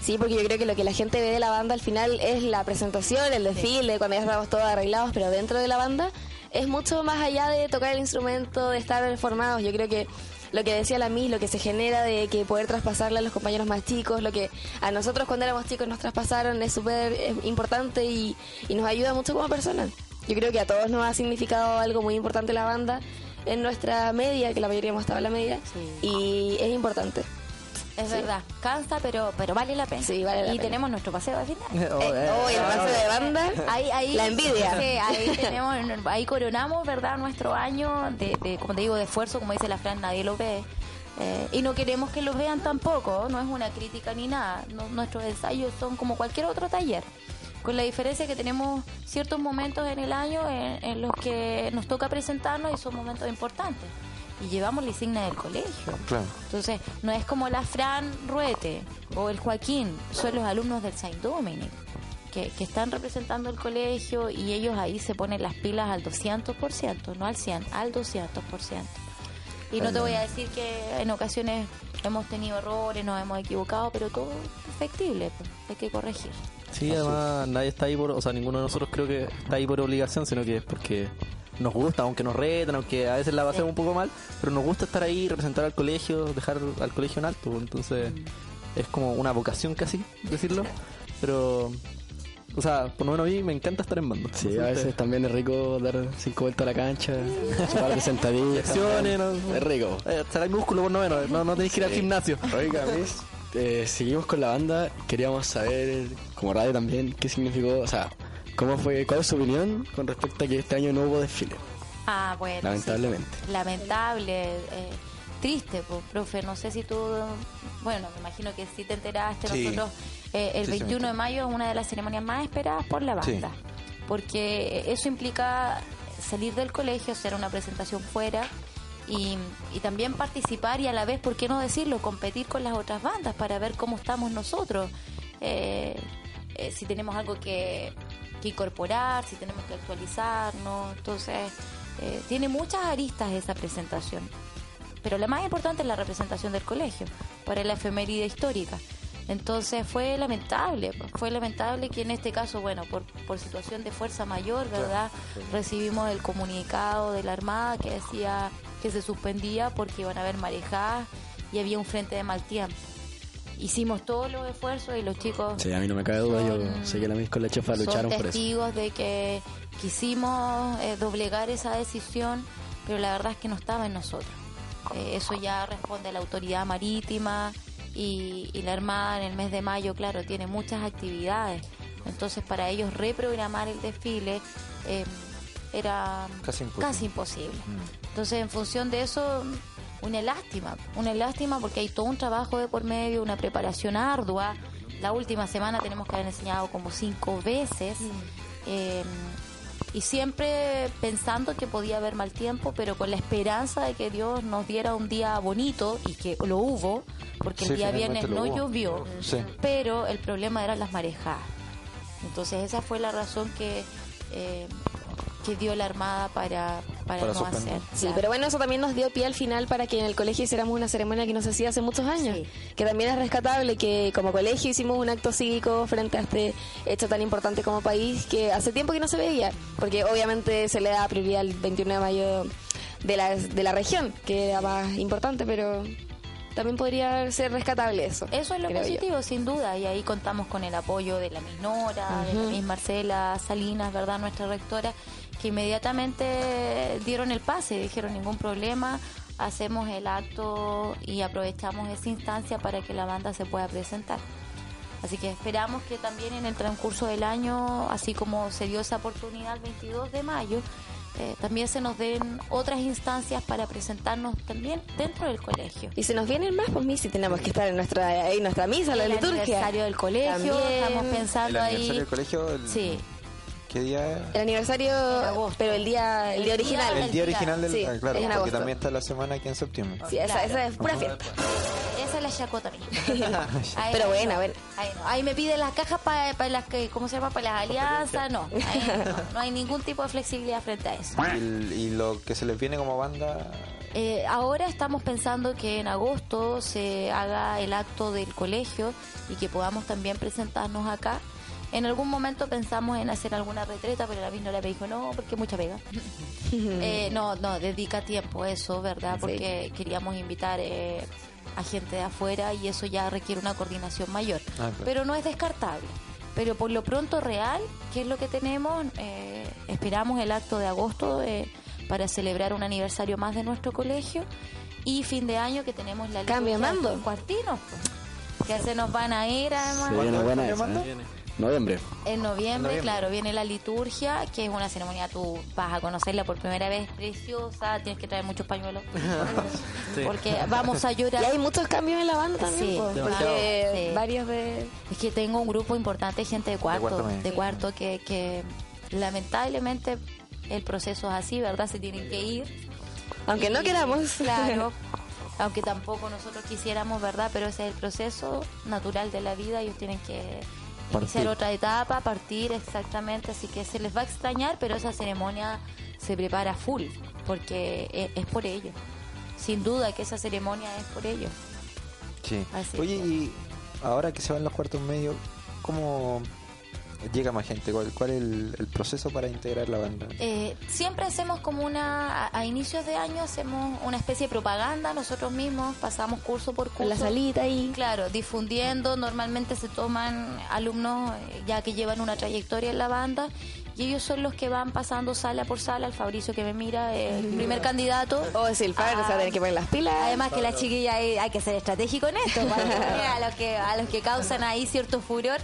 Speaker 3: Sí, porque yo creo que lo que la gente ve de la banda al final es la presentación, el desfile, cuando ya estamos todos arreglados, pero dentro de la banda es mucho más allá de tocar el instrumento, de estar formados. Yo creo que lo que decía la Miss, lo que se genera de que poder traspasarle a los compañeros más chicos, lo que a nosotros cuando éramos chicos nos traspasaron es súper importante y, y nos ayuda mucho como personas. Yo creo que a todos nos ha significado algo muy importante la banda en nuestra media, que la mayoría hemos estado en la media,
Speaker 6: Sí.
Speaker 3: y es importante.
Speaker 6: Es verdad, cansa, pero pero vale la pena.
Speaker 3: Sí, vale la
Speaker 6: y
Speaker 3: pena.
Speaker 6: tenemos nuestro paseo de final.
Speaker 2: Oh, eh,
Speaker 3: Oh, el pase de banda,
Speaker 6: Ahí, ahí,
Speaker 3: la envidia.
Speaker 6: Sí, ahí [laughs] tenemos, ahí coronamos, ¿verdad? Nuestro año de, de, como te digo, de esfuerzo, como dice la Fran, nadie lo ve. Eh, y no queremos que los vean tampoco, no es una crítica ni nada. No- nuestros ensayos son como cualquier otro taller, con la diferencia que tenemos ciertos momentos en el año en, en los que nos toca presentarnos y son momentos importantes. Y llevamos la insignia del colegio.
Speaker 1: Claro.
Speaker 6: Entonces, no es como la Fran Ruete o el Joaquín, son los alumnos del Saint Dominic que, que están representando el colegio y ellos ahí se ponen las pilas al 200%, no al 100, al 200%. Y no te voy a decir que en ocasiones hemos tenido errores, nos hemos equivocado, pero todo es perfectible, pues, hay que corregir.
Speaker 2: Sí, además nadie está ahí por, o sea, ninguno de nosotros creo que está ahí por obligación, sino que es porque nos gusta, aunque nos retan, aunque a veces la pasemos un poco mal, pero nos gusta estar ahí, representar al colegio, dejar al colegio en alto, entonces es como una vocación casi, decirlo, pero, o sea, por lo menos a mí me encanta estar en banda.
Speaker 4: Sí, a veces también es rico dar cinco vueltas a la cancha, [laughs] un par de sentadillas.
Speaker 2: ¿no?
Speaker 4: Es rico.
Speaker 2: Eh, será el músculo por lo menos, no, no tenéis que ir al
Speaker 4: Sí.
Speaker 2: gimnasio.
Speaker 4: Oiga, Miss, eh, seguimos con la banda. Queríamos saber, como radio también, qué significó, o sea, cómo fue, cuál es su opinión con respecto a que este año no hubo desfile.
Speaker 6: Ah, bueno. sí.
Speaker 4: Lamentablemente.
Speaker 6: Lamentable, eh, triste, pues, profe. No sé si tú, bueno, me imagino que sí te enteraste.
Speaker 1: Sí.
Speaker 6: Nosotros, eh, el
Speaker 1: Sí, sí, me
Speaker 6: 21 de mayo es una de las ceremonias más esperadas por la
Speaker 1: Sí.
Speaker 6: banda. Porque eso implica salir del colegio, hacer una presentación fuera. Y, y también participar y a la vez, ¿por qué no decirlo? Competir con las otras bandas para ver cómo estamos nosotros. Eh, eh, si tenemos algo que, que incorporar, si tenemos que actualizarnos. Entonces, eh, tiene muchas aristas esa presentación. Pero la más importante es la representación del colegio para la efeméride histórica. Entonces fue lamentable, fue lamentable que en este caso, bueno, por, por situación de fuerza mayor, ¿verdad? Recibimos el comunicado de la Armada que decía que se suspendía porque iban a haber marejadas y había un frente de mal tiempo. Hicimos todos los esfuerzos y los chicos
Speaker 4: Sí, a mí no me cabe duda, yo sé que la Miss con la chefa lucharon por eso.
Speaker 6: testigos de que quisimos eh, doblegar esa decisión, pero la verdad es que no estaba en nosotros. Eh, eso ya responde a la autoridad marítima y, y la Armada en el mes de mayo, claro, tiene muchas actividades. Entonces, para ellos reprogramar el desfile eh, era
Speaker 1: Casi imposible.
Speaker 6: casi imposible. Entonces, en función de eso, una lástima, una lástima porque hay todo un trabajo de por medio, una preparación ardua. La última semana tenemos que haber enseñado como cinco veces. eh, y siempre pensando que podía haber mal tiempo, pero con la esperanza de que Dios nos diera un día bonito y que lo hubo, porque
Speaker 1: Sí,
Speaker 6: el día viernes no
Speaker 1: hubo.
Speaker 6: llovió,
Speaker 1: Sí.
Speaker 6: pero el problema eran las marejadas. Entonces esa fue la razón que, eh, que dio la Armada para, para,
Speaker 1: Para
Speaker 6: no
Speaker 1: suspender.
Speaker 6: hacer.
Speaker 3: Sí,
Speaker 6: Claro.
Speaker 3: pero bueno, eso también nos dio pie al final para que en el colegio hiciéramos una ceremonia que no se hacía hace muchos años.
Speaker 6: Sí.
Speaker 3: Que también es rescatable que como colegio hicimos un acto cívico frente a este hecho tan importante como país que hace tiempo que no se veía. Porque obviamente se le da prioridad al 21 de mayo de la, de la región, que era más importante, pero también podría ser rescatable eso.
Speaker 6: Eso es lo
Speaker 3: yo.
Speaker 6: positivo, sin duda, y ahí contamos con el apoyo de la Miss Nora, de la Miss Marcela Salinas, ¿verdad? Nuestra rectora, que inmediatamente dieron el pase, dijeron ningún problema, hacemos el acto y aprovechamos esa instancia para que la banda se pueda presentar. Así que esperamos que también en el transcurso del año, así como se dio esa oportunidad el 22 de mayo, eh, también se nos den otras instancias para presentarnos también dentro del colegio.
Speaker 3: Y se nos vienen más, pues, si tenemos que estar en nuestra, en nuestra misa, la
Speaker 6: el
Speaker 3: liturgia.
Speaker 6: aniversario del colegio,
Speaker 3: También.
Speaker 6: estamos
Speaker 1: El
Speaker 6: pensando
Speaker 1: aniversario
Speaker 6: ahí.
Speaker 1: del colegio, el-
Speaker 6: Sí,
Speaker 1: ¿qué día es?
Speaker 3: El aniversario,
Speaker 6: agosto.
Speaker 3: pero el día, el día
Speaker 6: El
Speaker 3: original.
Speaker 6: día-
Speaker 1: El día original del...
Speaker 3: Sí,
Speaker 1: ah, claro,
Speaker 3: es en
Speaker 1: porque
Speaker 3: agosto.
Speaker 1: también está la semana aquí en septiembre.
Speaker 3: Sí, esa,
Speaker 6: Claro.
Speaker 3: esa es pura fiesta.
Speaker 6: esa es la chacota mía. [laughs] Ahí
Speaker 3: Pero
Speaker 6: no,
Speaker 3: buena,
Speaker 6: no.
Speaker 3: buena.
Speaker 6: Ahí, no. Ahí me piden las cajas para las que, ¿cómo se llama? Para las alianzas, no. No. No hay ningún tipo de flexibilidad frente a eso.
Speaker 1: Y, el- y lo que se les viene como banda...
Speaker 6: Eh, ahora estamos pensando que en agosto se haga el acto del colegio y que podamos también presentarnos acá. En algún momento pensamos en hacer alguna retreta, pero la misma me dijo no, porque mucha pega. [laughs] Eh, no, no, dedica tiempo eso, ¿verdad? Porque queríamos invitar eh, a gente de afuera y eso ya requiere una coordinación mayor.
Speaker 1: Ah, claro.
Speaker 6: Pero no es descartable. Pero por lo pronto real, ¿qué es lo que tenemos? Eh, esperamos el acto de agosto eh, para celebrar un aniversario más de nuestro colegio y fin de año que tenemos la
Speaker 3: Cambio mando.
Speaker 6: cuartinos, pues, que se nos van a ir además.
Speaker 4: Se Noviembre.
Speaker 6: En noviembre, claro, viene la liturgia, que es una ceremonia, tú vas a conocerla por primera vez, preciosa, tienes que traer muchos pañuelos, [laughs] porque vamos a
Speaker 3: Y
Speaker 6: llorar.
Speaker 3: hay muchos cambios en la banda también,
Speaker 6: Sí,
Speaker 3: pues, porque
Speaker 6: Sí.
Speaker 3: varios de...
Speaker 6: Es que tengo un grupo importante de gente de cuarto,
Speaker 1: cuarto
Speaker 6: de cuarto, que, que lamentablemente el proceso es así, ¿verdad? Se tienen que ir.
Speaker 3: Aunque no
Speaker 6: Y,
Speaker 3: queramos.
Speaker 6: Claro. [laughs] Aunque tampoco nosotros quisiéramos, ¿verdad? Pero ese es el proceso natural de la vida. Ellos tienen que iniciar
Speaker 1: Partir.
Speaker 6: otra etapa, partir exactamente. Así que se les va a extrañar, pero esa ceremonia se prepara full, porque e- es, por ello. Sin duda que esa ceremonia es por ello.
Speaker 1: Sí.
Speaker 6: Así
Speaker 1: Oye,
Speaker 6: que-
Speaker 1: y ahora que se van los cuartos medios, ¿cómo llega más gente? ¿Cuál, cuál es el, el proceso para integrar la banda?
Speaker 6: Eh, siempre hacemos como una, a, a inicios de año hacemos una especie de propaganda nosotros mismos, pasamos curso por curso.
Speaker 3: La salita ahí.
Speaker 6: Claro, difundiendo, normalmente se toman alumnos eh, ya que llevan una trayectoria en la banda y ellos son los que van pasando sala por sala, el Fabricio que me mira, eh, el primer candidato.
Speaker 3: O si el padre se va a tener que poner las pilas.
Speaker 6: Además que la chiquilla hay, hay que ser estratégico en esto, [laughs] para a los que a los que causan ahí cierto furor,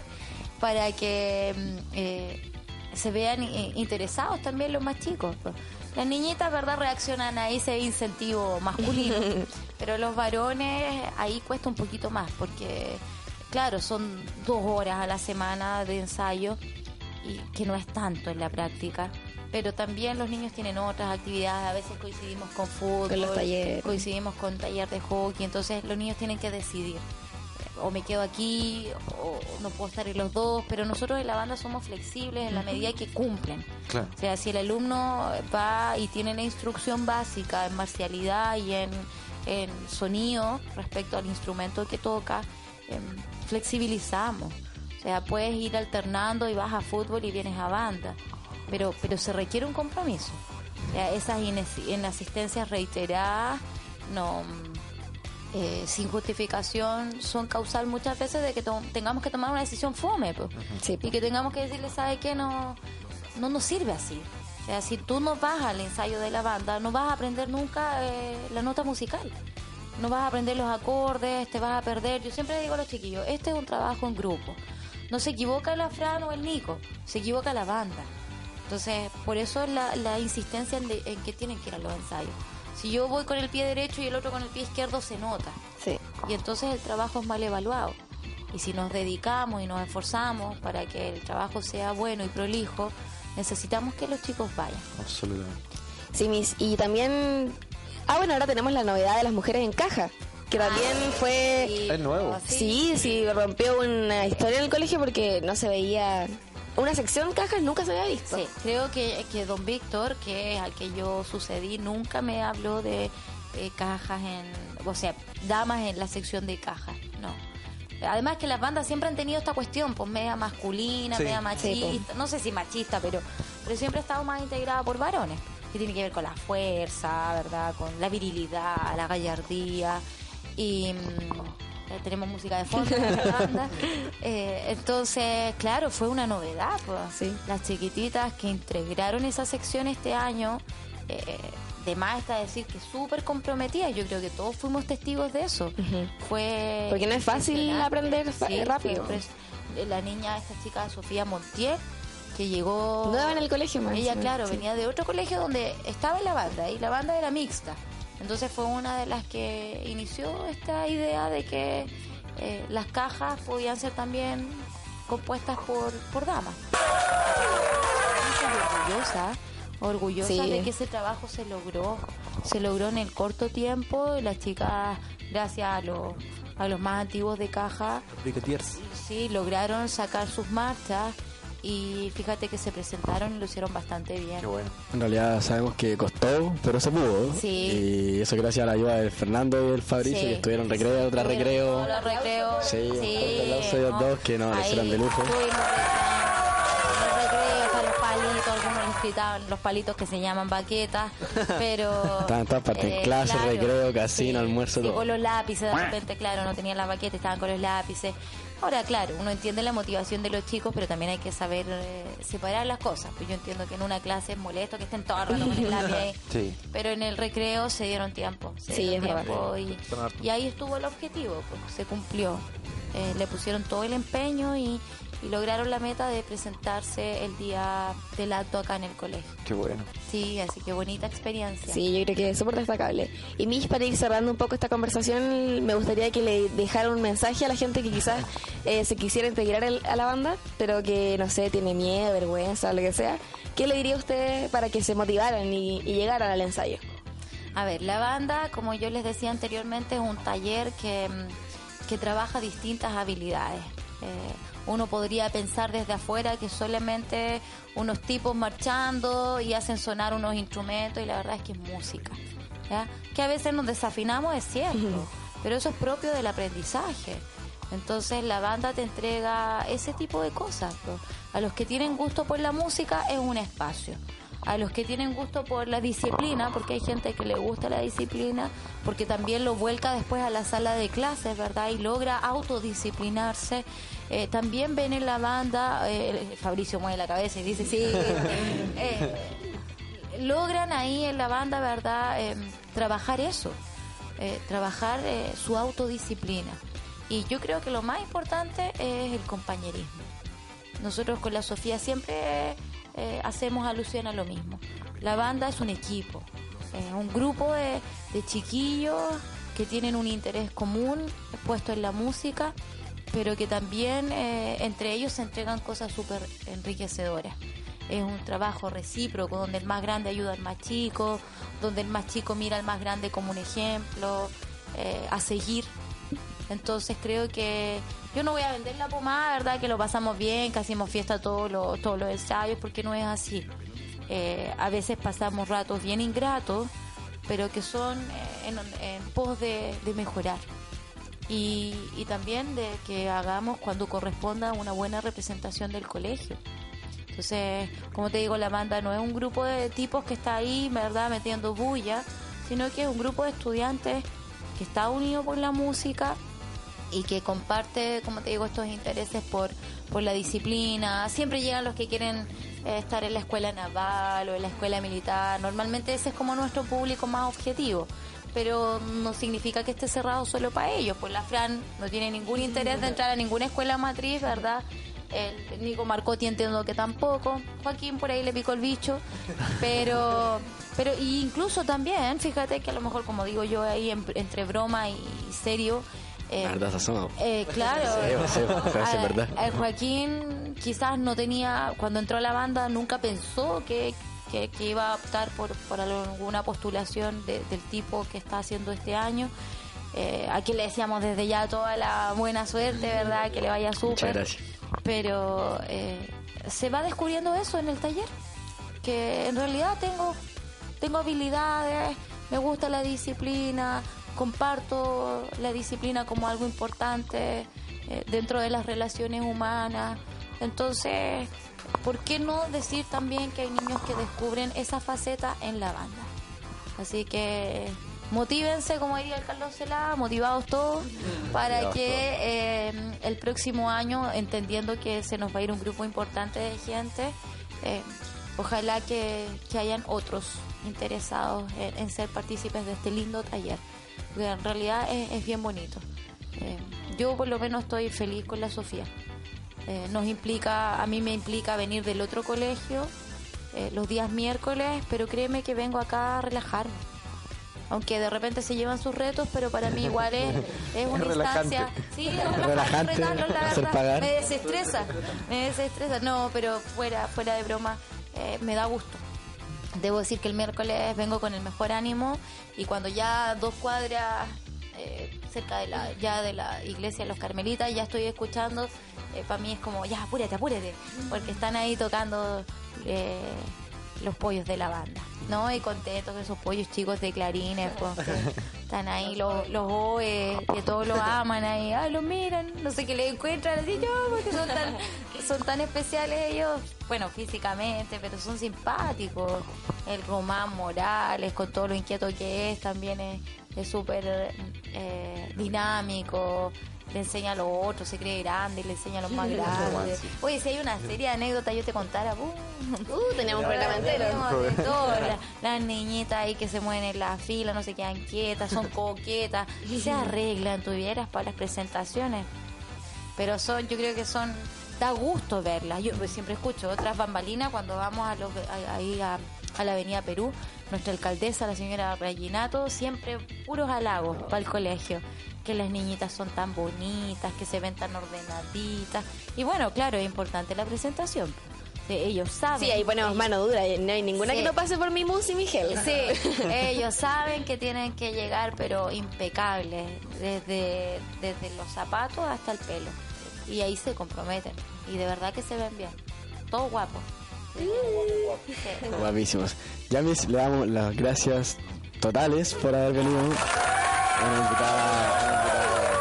Speaker 6: para que mm, eh, se vean eh, interesados también los más chicos. Las niñitas, ¿verdad?, reaccionan a ese incentivo masculino, [laughs] pero los varones ahí cuesta un poquito más, porque, claro, son dos horas a la semana de ensayo y que no es tanto en la práctica. Pero también los niños tienen otras actividades, a veces coincidimos con fútbol,
Speaker 3: Con los talleres.
Speaker 6: coincidimos con taller de hockey, entonces los niños tienen que decidir. O me quedo aquí, o no puedo estar en los dos, pero nosotros en la banda somos flexibles en la medida que cumplen.
Speaker 1: Claro.
Speaker 6: O sea, si el alumno va y tiene la instrucción básica en marcialidad y en, en sonido respecto al instrumento que toca, em, flexibilizamos. O sea, puedes ir alternando y vas a fútbol y vienes a banda, pero, pero se requiere un compromiso. O sea, esas inasistencias reiteradas, no, eh, sin justificación, son causal muchas veces de que to- tengamos que tomar una decisión fome. pues.
Speaker 3: Sí,
Speaker 6: Y que tengamos que decirle, ¿sabe qué? No, no nos sirve así. O sea, si tú no vas al ensayo de la banda, no vas a aprender nunca eh, la nota musical. No vas a aprender los acordes, te vas a perder. Yo siempre le digo a los chiquillos, este es un trabajo en grupo. No se equivoca la Fran o el Nico, se equivoca la banda. Entonces, por eso la, la insistencia en, de- en que tienen que ir a los ensayos. Si yo voy con el pie derecho y el otro con el pie izquierdo, se nota
Speaker 3: Sí.
Speaker 6: y entonces el trabajo es mal evaluado. Y si nos dedicamos y nos esforzamos para que el trabajo sea bueno y prolijo, necesitamos que los chicos vayan.
Speaker 1: Absolutamente.
Speaker 3: Sí, mis, y también... Ah, bueno, ahora tenemos la novedad de las mujeres en caja, que también fue...
Speaker 1: Es nuevo.
Speaker 3: Sí, sí, rompió una historia en el colegio porque no se veía... Una sección cajas nunca se había visto.
Speaker 6: Sí, creo que, que don Víctor, que es al que yo sucedí, nunca me habló de eh, cajas en, o sea, damas en la sección de cajas, no. Además que las bandas siempre han tenido esta cuestión, pues media masculina,
Speaker 1: Sí.
Speaker 6: media
Speaker 3: Sí,
Speaker 6: machista, no sé si machista, pero, pero siempre ha estado más integrada por varones, que tiene que ver con la fuerza, ¿verdad? Con la virilidad, la gallardía y... mm, eh, tenemos música de fondo en la banda. [laughs] Eh, entonces, claro, fue una novedad. Pues.
Speaker 3: Sí.
Speaker 6: Las chiquititas que integraron esa sección este año, eh, de más está decir que súper comprometidas. Yo creo que todos fuimos testigos de eso. Fue
Speaker 3: Porque no es fácil aprender
Speaker 6: Sí,
Speaker 3: rápido.
Speaker 6: La niña, esta chica Sofía Montier, que llegó...
Speaker 3: Nueva en el colegio, más
Speaker 6: Ella, claro,
Speaker 3: sí.
Speaker 6: venía de otro colegio donde estaba en la banda y la banda era mixta. Entonces fue una de las que inició esta idea de que eh, las cajas podían ser también compuestas por, por damas. Orgullosa, orgullosa
Speaker 3: Sí.
Speaker 6: de que ese trabajo se logró. Se logró en el corto tiempo y las chicas, gracias a los, a los más antiguos de caja, sí, lograron sacar sus marchas y fíjate que se presentaron y lo hicieron bastante bien.
Speaker 1: Qué bueno.
Speaker 4: En realidad sabemos que costó, pero se pudo.
Speaker 6: Sí.
Speaker 4: Y eso gracias a la ayuda del Fernando y del Fabricio,
Speaker 6: Sí.
Speaker 4: que estuvieron recreo tras
Speaker 6: Estuvieron
Speaker 4: recreo.
Speaker 6: los recreos.
Speaker 4: Sí, aplauso a ellos dos, que no, le hicieron de lujo.
Speaker 6: el los palitos, gritaban los que se llaman baquetas, [laughs] pero...
Speaker 4: Estaban en todas partes, en clase, recreo, casino, almuerzo,
Speaker 6: sí,
Speaker 4: todo.
Speaker 6: con los lápices, de repente, claro, no tenían las baquetas, estaban con los lápices. Ahora, claro, uno entiende la motivación de los chicos, pero también hay que saber eh, separar las cosas. Pues yo entiendo que en una clase es molesto que estén todos rato con el [laughs] lápiz ahí.
Speaker 1: Sí.
Speaker 6: Pero en el recreo se dieron tiempo. Se
Speaker 3: Sí,
Speaker 6: dieron
Speaker 3: es
Speaker 6: tiempo y, y ahí estuvo el objetivo, pues se cumplió. Eh, le pusieron todo el empeño y, y lograron la meta de presentarse el día del acto acá en el colegio.
Speaker 1: Qué bueno.
Speaker 6: Sí, así que bonita experiencia.
Speaker 3: Sí, yo creo que es súper destacable. Y Mish, para ir cerrando un poco esta conversación, me gustaría que le dejara un mensaje a la gente que quizás eh, se quisiera integrar el- a la banda, pero que, no sé, tiene miedo, vergüenza, lo que sea. ¿Qué le diría a usted para que se motivaran y, y llegaran al ensayo?
Speaker 6: A ver, la banda, como yo les decía anteriormente, es un taller que, que trabaja distintas habilidades. Eh, uno podría pensar desde afuera que solamente unos tipos marchando y hacen sonar unos instrumentos y la verdad es que es música. ¿ya? Que a veces nos desafinamos, es cierto. pero eso es propio del aprendizaje. Entonces la banda te entrega ese tipo de cosas. A los que tienen gusto por la música es un espacio. A los que tienen gusto por la disciplina, porque hay gente que le gusta la disciplina, porque también lo vuelca después a la sala de clases, ¿verdad? Y logra autodisciplinarse. Eh, también ven en la banda, eh, Fabricio mueve la cabeza y dice, sí, [laughs] eh, logran ahí en la banda, ¿verdad? Eh, trabajar eso, eh, trabajar eh, su autodisciplina. Y yo creo que lo más importante es el compañerismo. Nosotros con la Sofía siempre eh, hacemos alusión a lo mismo. La banda es un equipo, es un grupo de, de chiquillos que tienen un interés común puesto en la música, pero que también eh, entre ellos se entregan cosas súper enriquecedoras. Es un trabajo recíproco donde el más grande ayuda al más chico, donde el más chico mira al más grande como un ejemplo eh, a seguir. Entonces creo que yo no voy a vender la pomada, ¿verdad? Que lo pasamos bien, que hacemos fiesta todos los, todos los ensayos, porque no es así. Eh, a veces pasamos ratos bien ingratos, pero que son eh, en, en pos de, de mejorar. Y, y también de que hagamos cuando corresponda una buena representación del colegio. Entonces, como te digo, la banda no es un grupo de tipos que está ahí, ¿verdad?, metiendo bulla, sino que es un grupo de estudiantes que está unido por la música y que comparte, como te digo, estos intereses por, por la disciplina. Siempre llegan los que quieren eh, estar en la escuela naval o en la escuela militar. Normalmente ese es como nuestro público más objetivo. Pero no significa que esté cerrado solo para ellos. Pues la Fran no tiene ningún interés de entrar a ninguna escuela matriz, ¿verdad? El Nico Marcotti entiendo que tampoco. Joaquín por ahí le picó el bicho. Pero, [laughs] pero incluso también, fíjate que a lo mejor, como digo yo ahí en- entre broma y serio, eh,
Speaker 4: La verdad
Speaker 6: eh, claro. [laughs]
Speaker 4: Sí, sí, sí, sí, es verdad.
Speaker 6: El Joaquín quizás no tenía, cuando entró a la banda, nunca pensó que, que, que iba a optar por, por alguna postulación de- del tipo que está haciendo este año. Eh, aquí le decíamos desde ya toda la buena suerte, ¿verdad? Que le vaya súper.
Speaker 4: gracias.
Speaker 6: Pero eh, se va descubriendo eso en el taller. Que en realidad tengo, tengo habilidades, me gusta la disciplina, comparto la disciplina como algo importante eh, dentro de las relaciones humanas. Entonces, ¿por qué no decir también que hay niños que descubren esa faceta en la banda? Así que motívense, como diría el Carlos Celá, motivados todos para que eh, el próximo año, entendiendo que se nos va a ir un grupo importante de gente, eh, ojalá que, que hayan otros interesados en, en ser partícipes de este lindo taller, porque en realidad es, es bien bonito. Eh, yo por lo menos estoy feliz con la Sofía. Eh, nos implica, a mí me implica venir del otro colegio eh, los días miércoles, pero créeme que vengo acá a relajarme. Aunque de repente se llevan sus retos, pero para mí igual es, [laughs] es una
Speaker 1: relajante.
Speaker 6: instancia. Sí, es
Speaker 4: Relajante,
Speaker 6: retarlos, la verdad.
Speaker 4: pagar.
Speaker 6: Me desestresa, me desestresa. No, pero fuera, fuera de broma, eh, me da gusto. Debo decir que el miércoles vengo con el mejor ánimo y cuando ya dos cuadras eh, cerca de la ya de la iglesia de los carmelitas ya estoy escuchando para mí es como ya apúrate apúrate porque están ahí tocando eh, los pollos de la banda no y contentos esos pollos chicos de clarines pues, están ahí los los oes que todos los aman ahí. Ah los miran no sé qué le encuentran. Así yo porque son tan son tan especiales ellos bueno físicamente pero son simpáticos el Román Morales con todo lo inquieto que es también es súper eh, dinámico le enseña a los otros, se cree grande, le enseña a los más grandes. Oye, si hay una serie de anécdotas, yo te contara, ¡uh!
Speaker 3: Uh, tenemos un [laughs] programa entero.
Speaker 6: Tenemos de [laughs] todo. La- Las niñitas ahí que se mueven en la fila, no se quedan quietas, son [laughs] coquetas, se arreglan, tuvieras para las presentaciones. Pero son, yo creo que son, da gusto verlas. Yo pues, siempre escucho otras bambalinas cuando vamos a los, a- ahí a, a la Avenida Perú. Nuestra alcaldesa, la señora Rayinato, siempre puros halagos para el colegio. Que las niñitas son tan bonitas, que se ven tan ordenaditas. Y bueno, claro, es importante la presentación. Sí, ellos saben.
Speaker 3: Sí, ahí ponemos
Speaker 6: ellos-
Speaker 3: mano dura. y No hay ninguna
Speaker 6: Sí.
Speaker 3: que no pase por mi mousse y mi gel.
Speaker 6: Sí, [laughs] ellos saben que tienen que llegar, pero impecables, desde, desde los zapatos hasta el pelo. Y ahí se comprometen. Y de verdad que se ven bien. Todos guapos.
Speaker 4: Guapísimos. Ya mis, le damos las gracias totales por haber venido. una invitada,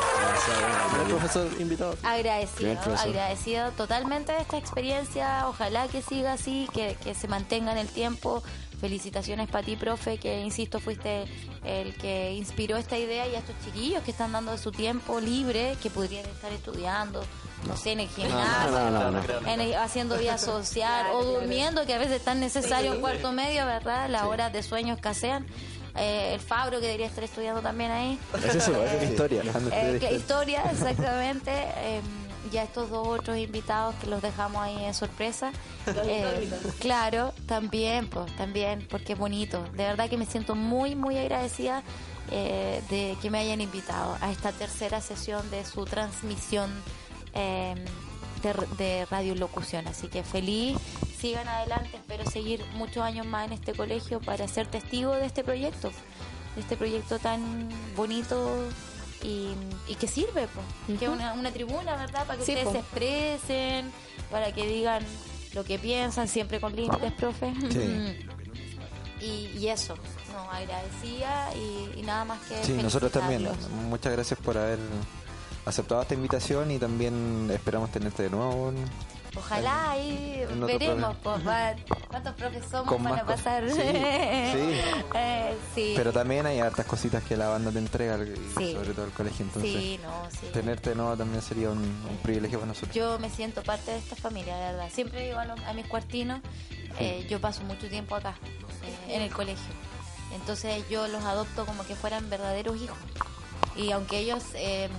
Speaker 4: una
Speaker 2: profesor invitado.
Speaker 6: Agradecido, agradecido totalmente de esta experiencia. Ojalá que siga así, que, que se mantenga en el tiempo. Felicitaciones para ti, profe, que insisto, fuiste el que inspiró esta idea y a estos chiquillos que están dando de su tiempo libre, que podrían estar estudiando, no, sé, en el gimnasio,
Speaker 4: no, no, no.
Speaker 6: en el- haciendo vida [laughs] social o durmiendo, que a veces es tan necesario un cuarto medio, ¿verdad? Las horas de sueño escasean. Eh, el Fabro, que debería estar estudiando también ahí.
Speaker 4: Ese sí, esa es [laughs] historia.
Speaker 6: Eh, que historia, [laughs] exactamente. Eh, ya estos dos otros invitados que los dejamos ahí en sorpresa. Eh, claro, también, pues, también, porque es bonito. De verdad que me siento muy, muy agradecida eh, de que me hayan invitado a esta tercera sesión de su transmisión eh, de, de radiolocución. Así que feliz, sigan adelante. Espero seguir muchos años más en este colegio para ser testigo de este proyecto, de este proyecto tan bonito y, y que sirve, pues, que es una, una tribuna, ¿verdad? Para que
Speaker 3: Sí,
Speaker 6: ustedes
Speaker 3: po.
Speaker 6: se expresen, para que digan lo que piensan, siempre con límites, profe.
Speaker 1: Sí. [laughs]
Speaker 6: Y, y eso, no, agradecida y, y nada más que
Speaker 1: Sí, nosotros también. Muchas gracias por haber aceptado esta invitación y también esperamos tenerte de nuevo.
Speaker 6: Ojalá ahí veremos pues, cuántos profes somos
Speaker 1: Con
Speaker 6: van
Speaker 1: más
Speaker 6: a pasar.
Speaker 1: Sí, sí. [laughs]
Speaker 6: Eh, sí.
Speaker 1: Pero también hay hartas cositas que la banda te entrega,
Speaker 6: Sí.
Speaker 1: sobre todo el colegio. Entonces,
Speaker 6: no,
Speaker 1: tenerte de nuevo también sería un, un privilegio para nosotros.
Speaker 6: Yo me siento parte de esta familia, de verdad. Siempre digo a, los- a mis cuartinos, eh, yo paso mucho tiempo acá, eh, en el colegio. Entonces yo los adopto como que fueran verdaderos hijos. Y aunque ellos eh,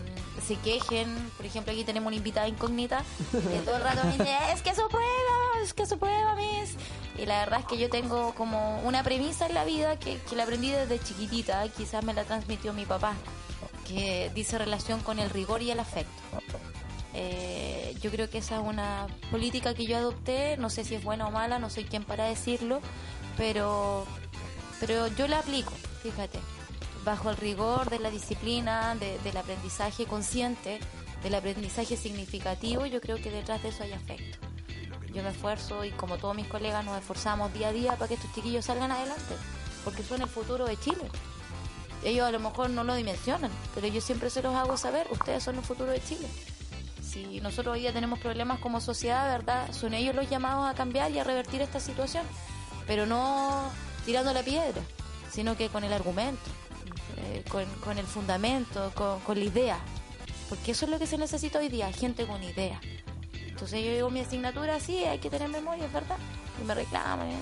Speaker 6: se quejen, por ejemplo, aquí tenemos una invitada incógnita, que todo el rato me dice, es que eso prueba, es que eso prueba, mis. Y la verdad es que yo tengo como una premisa en la vida que, que la aprendí desde chiquitita, quizás me la transmitió mi papá, que dice relación con el rigor y el afecto. Eh, yo creo que esa es una política que yo adopté, no sé si es buena o mala, no soy quien para decirlo, pero, pero yo la aplico, fíjate, bajo el rigor de la disciplina, de- del aprendizaje consciente, del aprendizaje significativo, yo creo que detrás de eso hay afecto. Yo me esfuerzo y como todos mis colegas nos esforzamos día a día para que estos chiquillos salgan adelante, porque son el futuro de Chile. Ellos a lo mejor no lo dimensionan, pero yo siempre se los hago saber, ustedes son el futuro de Chile. Si nosotros hoy día tenemos problemas como sociedad, ¿verdad? Son ellos los llamados a cambiar y a revertir esta situación, pero no tirando la piedra, sino que con el argumento, eh, con, con el fundamento, con, la idea. Porque eso es lo que se necesita hoy día, gente con idea. Entonces yo digo mi asignatura, sí, hay que tener memoria, es verdad. Y me reclaman. ¿eh?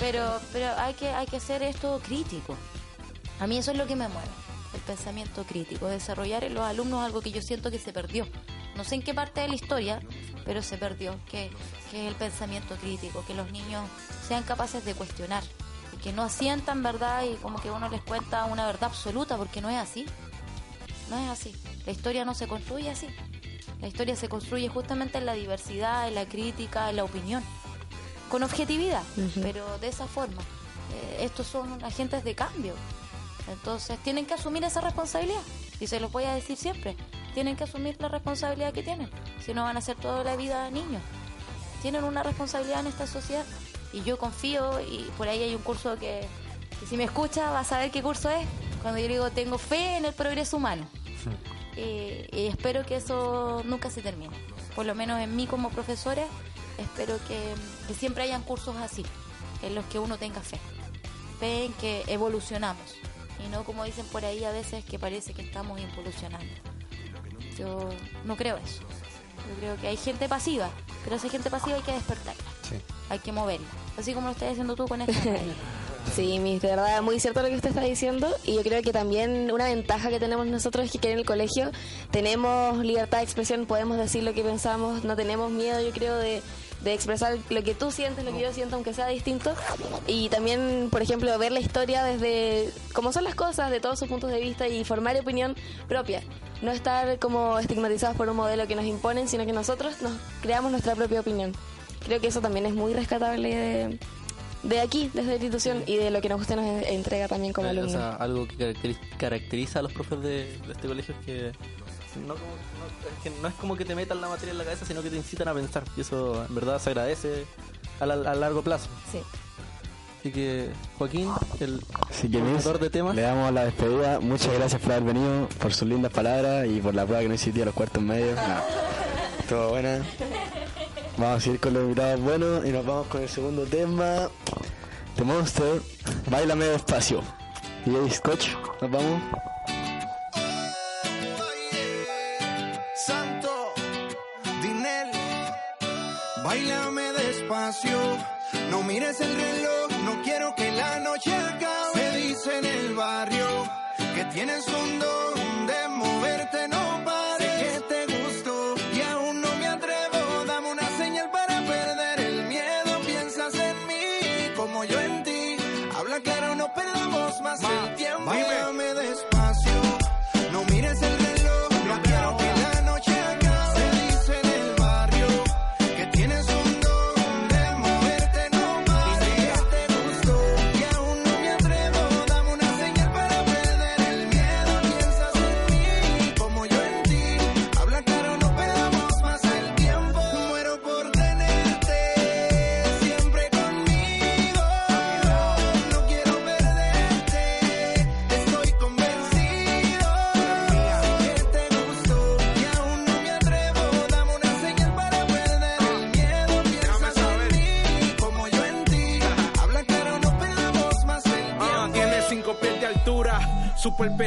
Speaker 6: Pero, pero hay que, hay que hacer esto crítico. A mí eso es lo que me mueve, el pensamiento crítico, desarrollar en los alumnos algo que yo siento que se perdió. No sé en qué parte de la historia, pero se perdió, que, que es el pensamiento crítico, que los niños sean capaces de cuestionar que no asientan verdad y como que uno les cuenta una verdad absoluta, porque no es así. No es así. La historia no se construye así. La historia se construye justamente en la diversidad, en la crítica, en la opinión. Con objetividad, pero de esa forma. Eh, estos son agentes de cambio. Entonces tienen que asumir esa responsabilidad. Y se los voy a decir siempre. Tienen que asumir la responsabilidad que tienen. Si no van a ser toda la vida niños. Tienen una responsabilidad en esta sociedad. Y yo confío, y por ahí hay un curso que, que si me escucha va a saber qué curso es. Cuando yo digo tengo fe en el progreso humano. Eh, y espero que eso nunca se termine. Por lo menos en mí como profesora, espero que, que siempre hayan cursos así, en los que uno tenga fe. Fe en que evolucionamos. Y no como dicen por ahí a veces que parece que estamos involucionando. Yo no creo eso. Yo creo que hay gente pasiva, pero esa gente pasiva hay que despertarla.
Speaker 1: Sí.
Speaker 6: Hay que moverla. Así como lo estás haciendo tú con esta. [laughs]
Speaker 3: Sí, mis, de verdad, muy cierto lo que usted está diciendo. Y yo creo que también una ventaja que tenemos nosotros es que en el colegio tenemos libertad de expresión, podemos decir lo que pensamos, no tenemos miedo, yo creo, de, de expresar lo que tú sientes, lo que yo siento, aunque sea distinto. Y también, por ejemplo, ver la historia desde cómo son las cosas, de todos sus puntos de vista y formar opinión propia. No estar como estigmatizados por un modelo que nos imponen, sino que nosotros nos creamos nuestra propia opinión. Creo que eso también es muy rescatable de, de aquí, desde la institución, y de lo que nos usted nos entrega también como
Speaker 2: Eh,
Speaker 3: alumnos.
Speaker 2: O sea, algo que caracteri- caracteriza a los profes de, de este colegio es que no, como- no- es que no es como que te metan la materia en la cabeza, sino que te incitan a pensar. Y eso en verdad se agradece a, la- a largo plazo.
Speaker 3: Sí.
Speaker 2: Así que, Joaquín, el
Speaker 4: Miss,
Speaker 2: promotor de temas.
Speaker 4: le damos la despedida. Muchas gracias por haber venido, por sus lindas palabras y por la prueba que no hiciste a los cuartos medios. No, [laughs] todo buena. Vamos a seguir con los invitados buenos y nos vamos con el segundo tema. The Monster, Bailame despacio. Y ahí, Scotch, nos vamos.
Speaker 7: Santo, Dinel, bailame despacio, no mires el reloj, no quiero que la noche acabe. Se dice en el barrio que tienes un don de moverte, no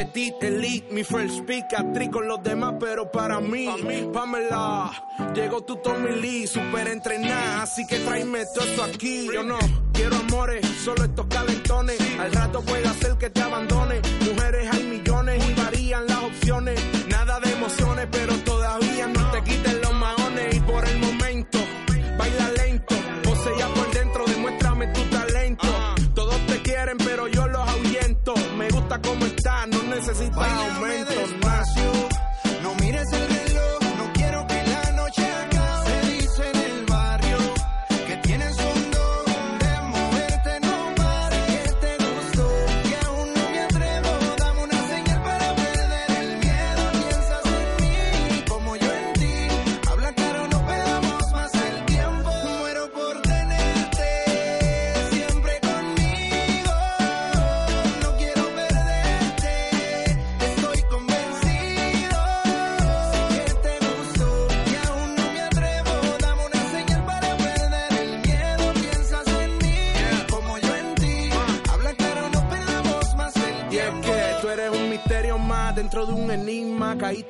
Speaker 8: petit, elite, mi first pick, actriz con los demás, pero para mí, Pamela, llegó tu Tommy Lee, super entrenada, así que tráeme todo eso aquí. Yo no quiero amores, solo estos calentones, al rato puede hacer que te abandone. Mujeres hay millones y varían las opciones,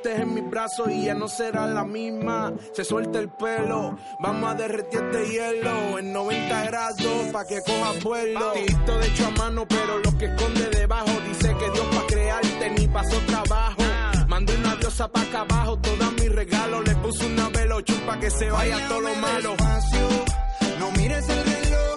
Speaker 8: Caíste en mis brazos y ya no será la misma. Se suelta el pelo, vamos a derretir este hielo en 90 grados pa' que cojas vuelo. Tito de hecho a mano, pero lo que esconde debajo dice que Dios pa' crearte ni pasó trabajo. Mandé una diosa pa' acá abajo, todas mis regalos. Le puse una velochun pa' que se vaya todo lo malo.
Speaker 7: Despacio, no mires el reloj,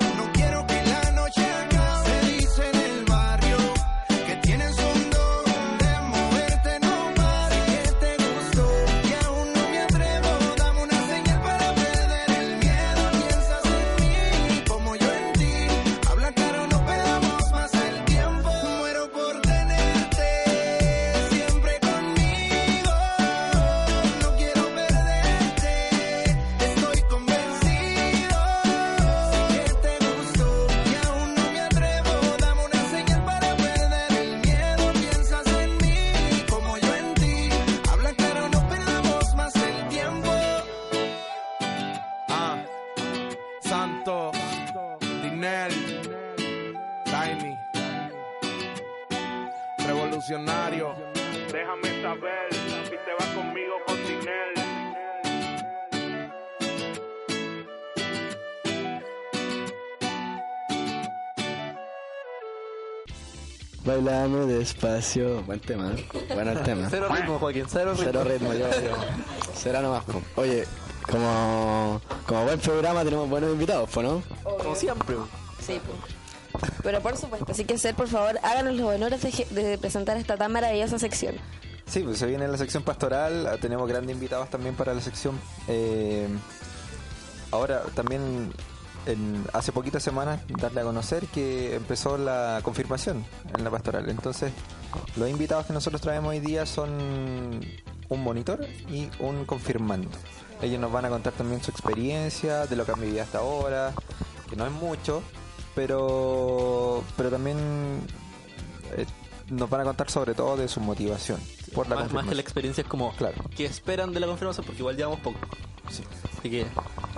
Speaker 4: Bailame despacio. Buen tema, ¿eh? Bueno el tema.
Speaker 2: Cero ritmo, Joaquín, cero ritmo.
Speaker 4: Cero ritmo, yo, yo. Será nomás. Oye, como, como buen programa tenemos buenos invitados, ¿no?
Speaker 2: Como siempre.
Speaker 3: Sí, pues. Pero por supuesto, así que ser, por favor, háganos los honores de presentar esta tan maravillosa sección.
Speaker 1: Sí, pues se viene la sección pastoral, ah, tenemos grandes invitados también para la sección. eh, ahora también en- hace poquitas semanas darle a conocer que empezó la confirmación en la pastoral. Entonces, los invitados que nosotros traemos hoy día son un monitor y un confirmando. Ellos nos van a contar también su experiencia, de lo que han vivido hasta ahora, que no es mucho, pero pero también eh, nos van a contar sobre todo de su motivación por la
Speaker 2: más, más que la experiencia es como
Speaker 1: Claro.
Speaker 2: qué esperan de la confirmación porque igual llevamos poco. Así que,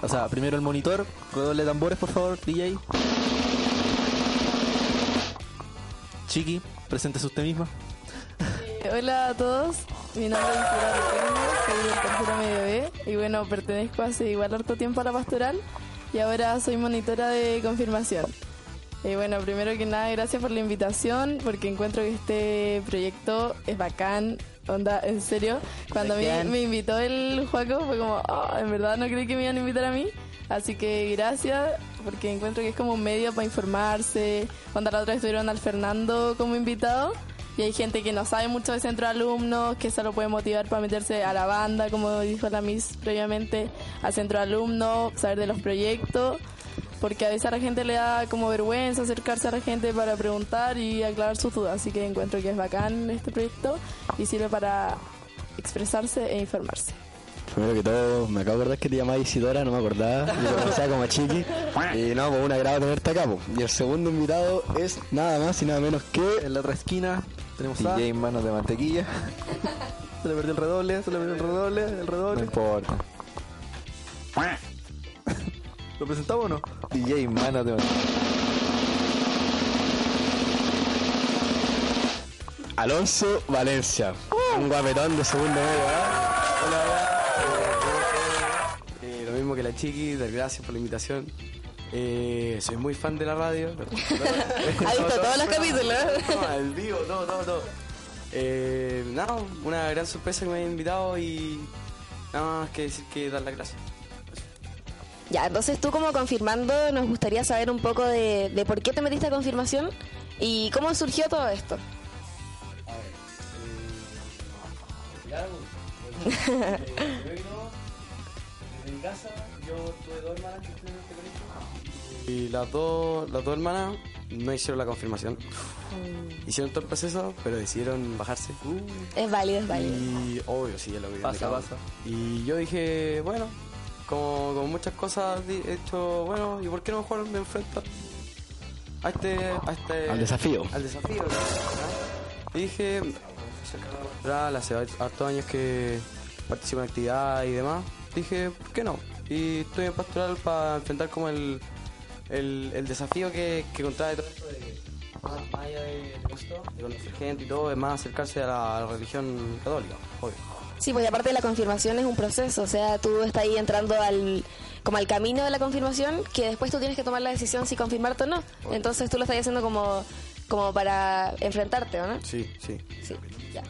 Speaker 2: o sea, primero el monitor, redoble de tambores por favor, DJ. Chiqui, preséntese usted misma.
Speaker 9: Hola a todos, mi nombre es Isidora Riquelme, soy del tercero medio B y bueno, pertenezco hace igual harto tiempo a la pastoral y ahora soy monitora de confirmación. Y bueno, primero que nada, gracias por la invitación porque encuentro que este proyecto es bacán, onda, en serio. Cuando a
Speaker 2: Bacán.
Speaker 9: me invitó el Juaco fue como, "Ah, en verdad no creí que me iban a invitar a mí. Así que gracias porque encuentro que es como un medio para informarse. Cuando la otra vez estuvieron al Fernando como invitado y hay gente que no sabe mucho de centro de alumnos, que eso lo puede motivar para meterse a la banda, como dijo la Miss previamente, al centro de alumnos, saber de los proyectos, porque a veces a la gente le da como vergüenza acercarse a la gente para preguntar y aclarar sus dudas, así que encuentro que es bacán este proyecto y sirve para expresarse e informarse.
Speaker 4: Primero que todo, me acabo de acordar que te llamabas Isidora, no me acordaba. Yo conocía como chiqui. Y no, pues un agrado tenerte acá. po. Y el segundo invitado es nada más y nada menos que.
Speaker 2: En la otra esquina tenemos a...
Speaker 1: DJ Manos de Mantequilla.
Speaker 2: Se le perdió el redoble, se le perdió el redoble, el
Speaker 1: No
Speaker 2: redoble.
Speaker 1: importa.
Speaker 2: ¿Lo presentamos o no?
Speaker 1: DJ Manos de.
Speaker 4: Alonso Valencia. Un guapetón de segundo medio. Hola, hola.
Speaker 10: Eh, lo mismo que la chiqui, dar gracias por la invitación. Eh, soy muy fan de la radio.
Speaker 3: Ha visto todos los capítulos.
Speaker 10: No, el vivo, todo, todo, todo. Eh, nada, una gran sorpresa que me hayan invitado y nada más que decir que dar las gracias.
Speaker 3: Ya, entonces tú como confirmando nos gustaría saber un poco de, de por qué te metiste a confirmación y cómo surgió todo esto.
Speaker 10: En mi casa yo tuve dos hermanas que estuvieron en este colegio. Y las dos, las dos hermanas no hicieron la confirmación. Hicieron todo el proceso, pero decidieron bajarse.
Speaker 3: Es válido, es válido.
Speaker 10: Y obvio, sí, es lo que
Speaker 2: Pasa, pasa.
Speaker 10: Y yo dije, bueno, como, como muchas cosas he hecho, bueno, ¿y por qué no mejor me enfrento a este, a este
Speaker 4: Al desafío.
Speaker 10: Al desafío. ¿no? Y dije, hace hartos años que participo en actividades y demás. Dije, ¿por qué no? Y estoy en pastoral para enfrentar como el, el, el desafío que, que contrae todo esto de más allá de, de esto, de conocer gente y todo, es más acercarse a la, a la religión católica, obvio.
Speaker 3: Sí, pues aparte de la confirmación es un proceso, o sea, tú estás ahí entrando al como al camino de la confirmación, que después tú tienes que tomar la decisión si confirmarte o no. Entonces tú lo estás haciendo como como para enfrentarte, ¿o no?
Speaker 10: Sí, sí.
Speaker 3: Sí, ya.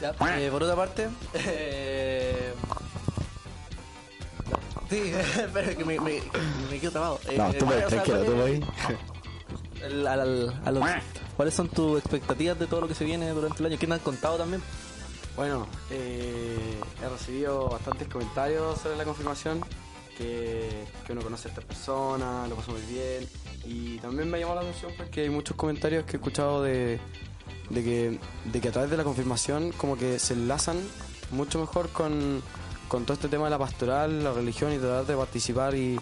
Speaker 2: Ya, eh, por otra parte, [laughs] eh... Sí, [laughs] espera que me, me, me quedo trabado. Eh,
Speaker 4: No, tú
Speaker 2: eh, o sea,
Speaker 4: tranquilo, tú
Speaker 2: ¿cuál es-
Speaker 4: puedes. [laughs]
Speaker 2: ¿Cuáles son tus expectativas de todo lo que se viene durante el año? ¿Qué me han contado también?
Speaker 10: Bueno, eh, he recibido bastantes comentarios sobre la confirmación, que, que uno conoce a esta persona, lo pasó muy bien, y también me llamado la atención porque hay muchos comentarios que he escuchado de, de, que, de que a través de la confirmación como que se enlazan mucho mejor con, con todo este tema de la pastoral, la religión y tratar de participar y,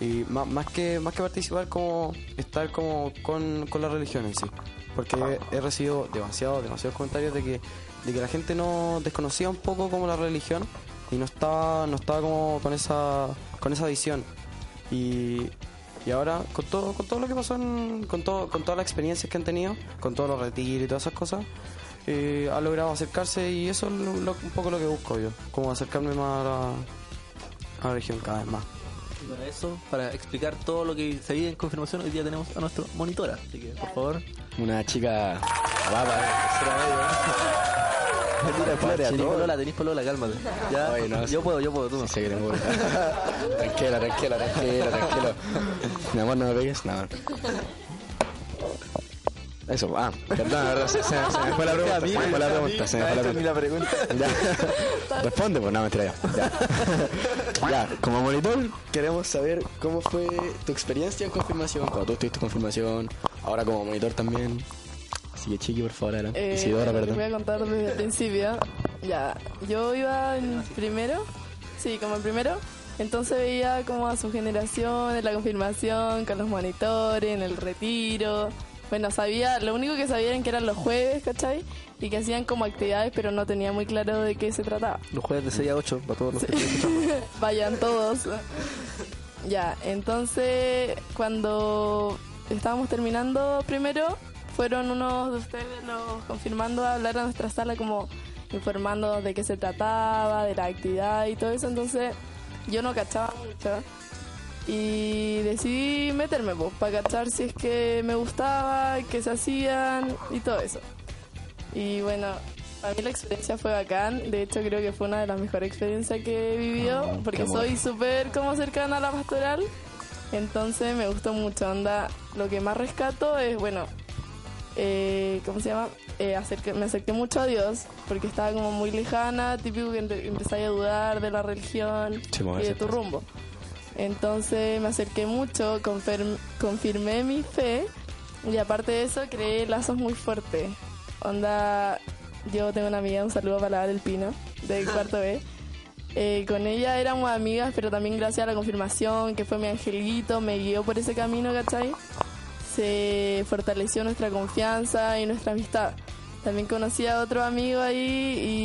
Speaker 10: y más, más que más que participar como estar como con, con la religión en sí. Porque he recibido demasiados demasiados comentarios de que de que la gente no desconocía un poco como la religión y no estaba no estaba como con esa con esa visión. Y, y ahora con todo con todo lo que pasó en- con todo con todas las experiencias que han tenido con todos los retiros y todas esas cosas eh, ha logrado acercarse y eso es lo- un poco lo que busco yo como acercarme más a la, a la religión cada vez más
Speaker 2: Y para eso, para explicar todo lo que se vive en confirmación, hoy día tenemos a nuestra monitora. Así que, por favor.
Speaker 4: Una chica guapa, ¿eh? tercera medio. [laughs]
Speaker 2: Tira flores a
Speaker 4: Chile.
Speaker 2: todos. Polola, tenés polola, cálmate. Ya,
Speaker 4: Oye, no,
Speaker 2: yo puedo, yo puedo, tú no.
Speaker 4: Sí, una. [laughs] Tranquila, tranquila, tranquila, tranquila. Mi amor, no me pegues, nada. Eso, ah, perdón, la verdad, se, se- se me fue la pregunta, se me fue la pregunta, se me fue la pregunta. Ya. Responde, pues no, mentira ya. Ya. Ya, como monitor, queremos saber cómo fue tu experiencia en confirmación, cuando tú estuviste en confirmación, ahora como monitor también. Así que chiqui, por favor, adelante.
Speaker 9: Eh,
Speaker 4: Isidora, perdón.
Speaker 9: voy a contar desde el principio. Ya, yo iba en primero, sí, como en primero, entonces veía como a su generación, en la confirmación, con los monitores, en el retiro. Bueno, sabía, lo único que sabía era que eran los jueves, ¿cachai? Y que hacían como actividades, pero no tenía muy claro de qué se trataba.
Speaker 2: Los jueves de 6 a 8, para todos los que escuchando. [laughs]
Speaker 9: Vayan todos. Ya, entonces cuando estábamos terminando primero, fueron unos de ustedes los confirmando a hablar a nuestra sala como informando de qué se trataba, de la actividad y todo eso, entonces yo no cachaba mucho y decidí meterme pues, para cachar si es que me gustaba, qué se hacían y todo eso. Y bueno, para mí la experiencia fue bacán, de hecho creo que fue una de las mejores experiencias que he vivido, porque
Speaker 4: amor.
Speaker 9: soy súper como cercana a la pastoral, entonces me gustó mucho, onda, lo que más rescato es, bueno, eh, ¿cómo se llama? Eh, acerque- me acerqué mucho a Dios, porque estaba como muy lejana, típico que empe- empezáis a dudar de la religión
Speaker 4: Sí,
Speaker 9: y de tu
Speaker 4: pasa.
Speaker 9: Entonces me acerqué mucho, confirm- confirmé mi fe y aparte de eso creé lazos muy fuertes. Onda, yo tengo una amiga, un saludo para la del Pino, de [laughs] cuarto B. Eh, con ella éramos amigas, pero también gracias a la confirmación, que fue mi angelito, me guió por ese camino, ¿cachai? Se fortaleció nuestra confianza y nuestra amistad. También conocí a otro amigo ahí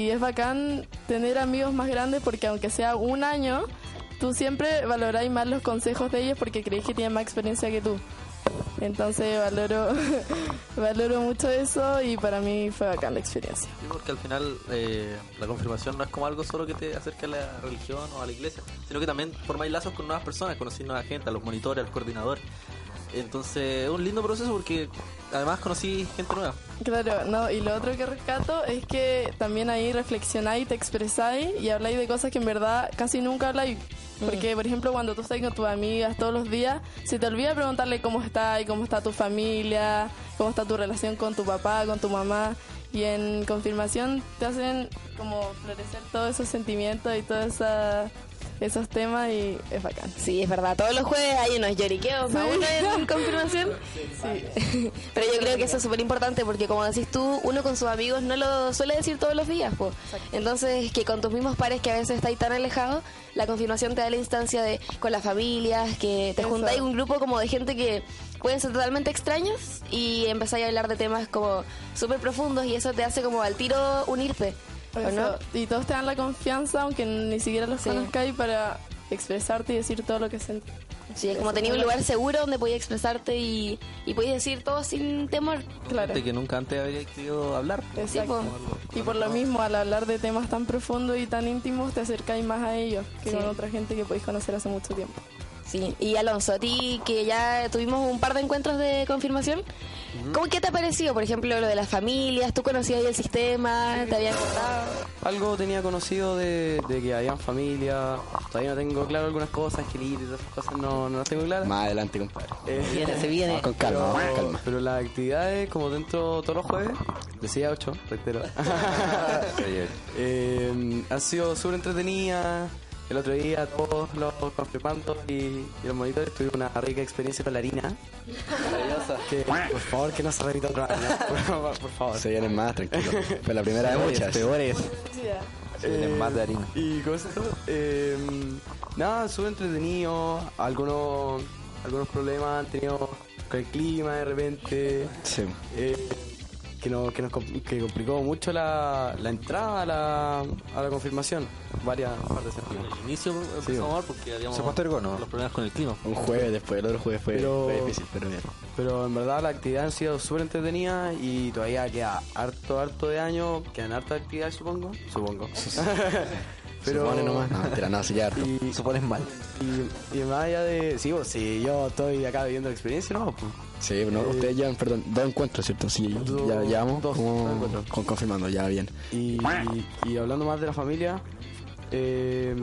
Speaker 9: y es bacán tener amigos más grandes porque aunque sea un año, tú siempre valoráis más los consejos de ellos porque creéis que tienen más experiencia que tú. Entonces valoro, [laughs] valoro mucho eso y para mí fue bacán la experiencia.
Speaker 2: Sí, porque al final eh, la confirmación no es como algo solo que te acerque a la religión o a la iglesia, sino que también formáis lazos con nuevas personas, conocís nueva gente, a los monitores, al coordinador. Entonces es un lindo proceso porque además conocí gente nueva.
Speaker 9: Claro, no, y lo otro que rescato es que también ahí reflexionáis, te expresáis y habláis de cosas que en verdad casi nunca habláis. Porque, por ejemplo, cuando tú estás con tus amigas todos los días, se te olvida preguntarle cómo está y cómo está tu familia, cómo está tu relación con tu papá, con tu mamá. Y en confirmación te hacen como florecer todos esos sentimientos y todos esa- esos temas y es bacán.
Speaker 3: Sí, es verdad. Todos los jueves hay unos lloriqueos para uno en confirmación. [laughs]
Speaker 9: Sí. [laughs]
Speaker 3: Pero yo creo que eso es súper importante porque, como decís tú, uno con sus amigos no lo suele decir todos los días. po. Entonces, que con tus mismos pares que a veces estáis tan alejados, la confirmación te da la instancia de con las familias, que te juntáis un grupo como de gente que pueden ser totalmente extraños y empezáis a hablar de temas como súper profundos y eso te hace como al tiro unirte. ¿O
Speaker 9: Eso,
Speaker 3: no?
Speaker 9: Y todos te dan la confianza, aunque ni siquiera los
Speaker 3: Sí.
Speaker 9: conozcáis, para expresarte y decir todo lo que sentís.
Speaker 3: Sí, es como tenía un lugar seguro donde podías expresarte y, y podías decir todo sin temor.
Speaker 9: Claro.
Speaker 2: Que nunca antes había querido hablar.
Speaker 9: Exacto.
Speaker 3: Sí,
Speaker 9: y por lo mismo, al hablar de temas tan profundos y tan íntimos, te acercáis más a ellos que
Speaker 3: Sí.
Speaker 9: con otra gente que podéis conocer hace mucho tiempo.
Speaker 3: Sí, y Alonso, a ti que ya tuvimos un par de encuentros de confirmación, ¿cómo qué te ha parecido? Por ejemplo, lo de las familias, ¿tú conocías el sistema? ¿Te habían contado?
Speaker 10: Algo tenía conocido de, de que habían familia. Todavía no tengo claro algunas cosas, todas esas cosas no, no las tengo claras.
Speaker 4: Más adelante, compadre.
Speaker 10: Eh,
Speaker 2: se viene.
Speaker 4: Con calma, vamos con
Speaker 10: pero,
Speaker 4: calma.
Speaker 10: pero las actividades, como dentro todos los jueves, de 6 a 8, reitero, [laughs] [laughs] eh, han sido súper entretenidas. El otro día todos los confirmandos y, y los monitores tuvimos una rica experiencia con la harina. Maravillosa. Que, por favor, que no se repita otra vez. Por, favor, por favor.
Speaker 4: Se vienen más, tranquilo. Fue la primera de muchas.
Speaker 2: Peores.
Speaker 1: Se vienen más de harina.
Speaker 10: ¿Y esto? Eh, nada, súper entretenido. Algunos, algunos problemas han tenido con el clima de repente.
Speaker 4: Sí.
Speaker 10: eh, que, no, que nos que complicó mucho la, la entrada a la, a la confirmación. Varias partes.
Speaker 2: Al inicio empezamos mal porque habíamos
Speaker 1: Se postergó, ¿no?
Speaker 2: los problemas con el clima.
Speaker 4: Un jueves después, el otro jueves fue,
Speaker 10: Pero-
Speaker 4: fue difícil, pero bien.
Speaker 10: Pero en verdad la actividad han sido súper entretenidas y todavía queda harto, harto de año. Quedan hartas actividades, supongo. Supongo. [laughs]
Speaker 4: Pero... Supone nomás. No, mentira, no, sí, ya
Speaker 10: y,
Speaker 1: Supones mal.
Speaker 10: y, y más allá de... Sí, pues, sí, yo estoy acá viviendo la experiencia, ¿no? Pues,
Speaker 4: Sí, no, ustedes llevan, perdón, dos encuentros, ¿cierto? Sí,
Speaker 10: Dos-
Speaker 4: ya llevamos
Speaker 10: dos-
Speaker 4: como
Speaker 10: dos encuentros.
Speaker 4: con confirmando, ya bien.
Speaker 10: Y, y hablando más de la familia, eh,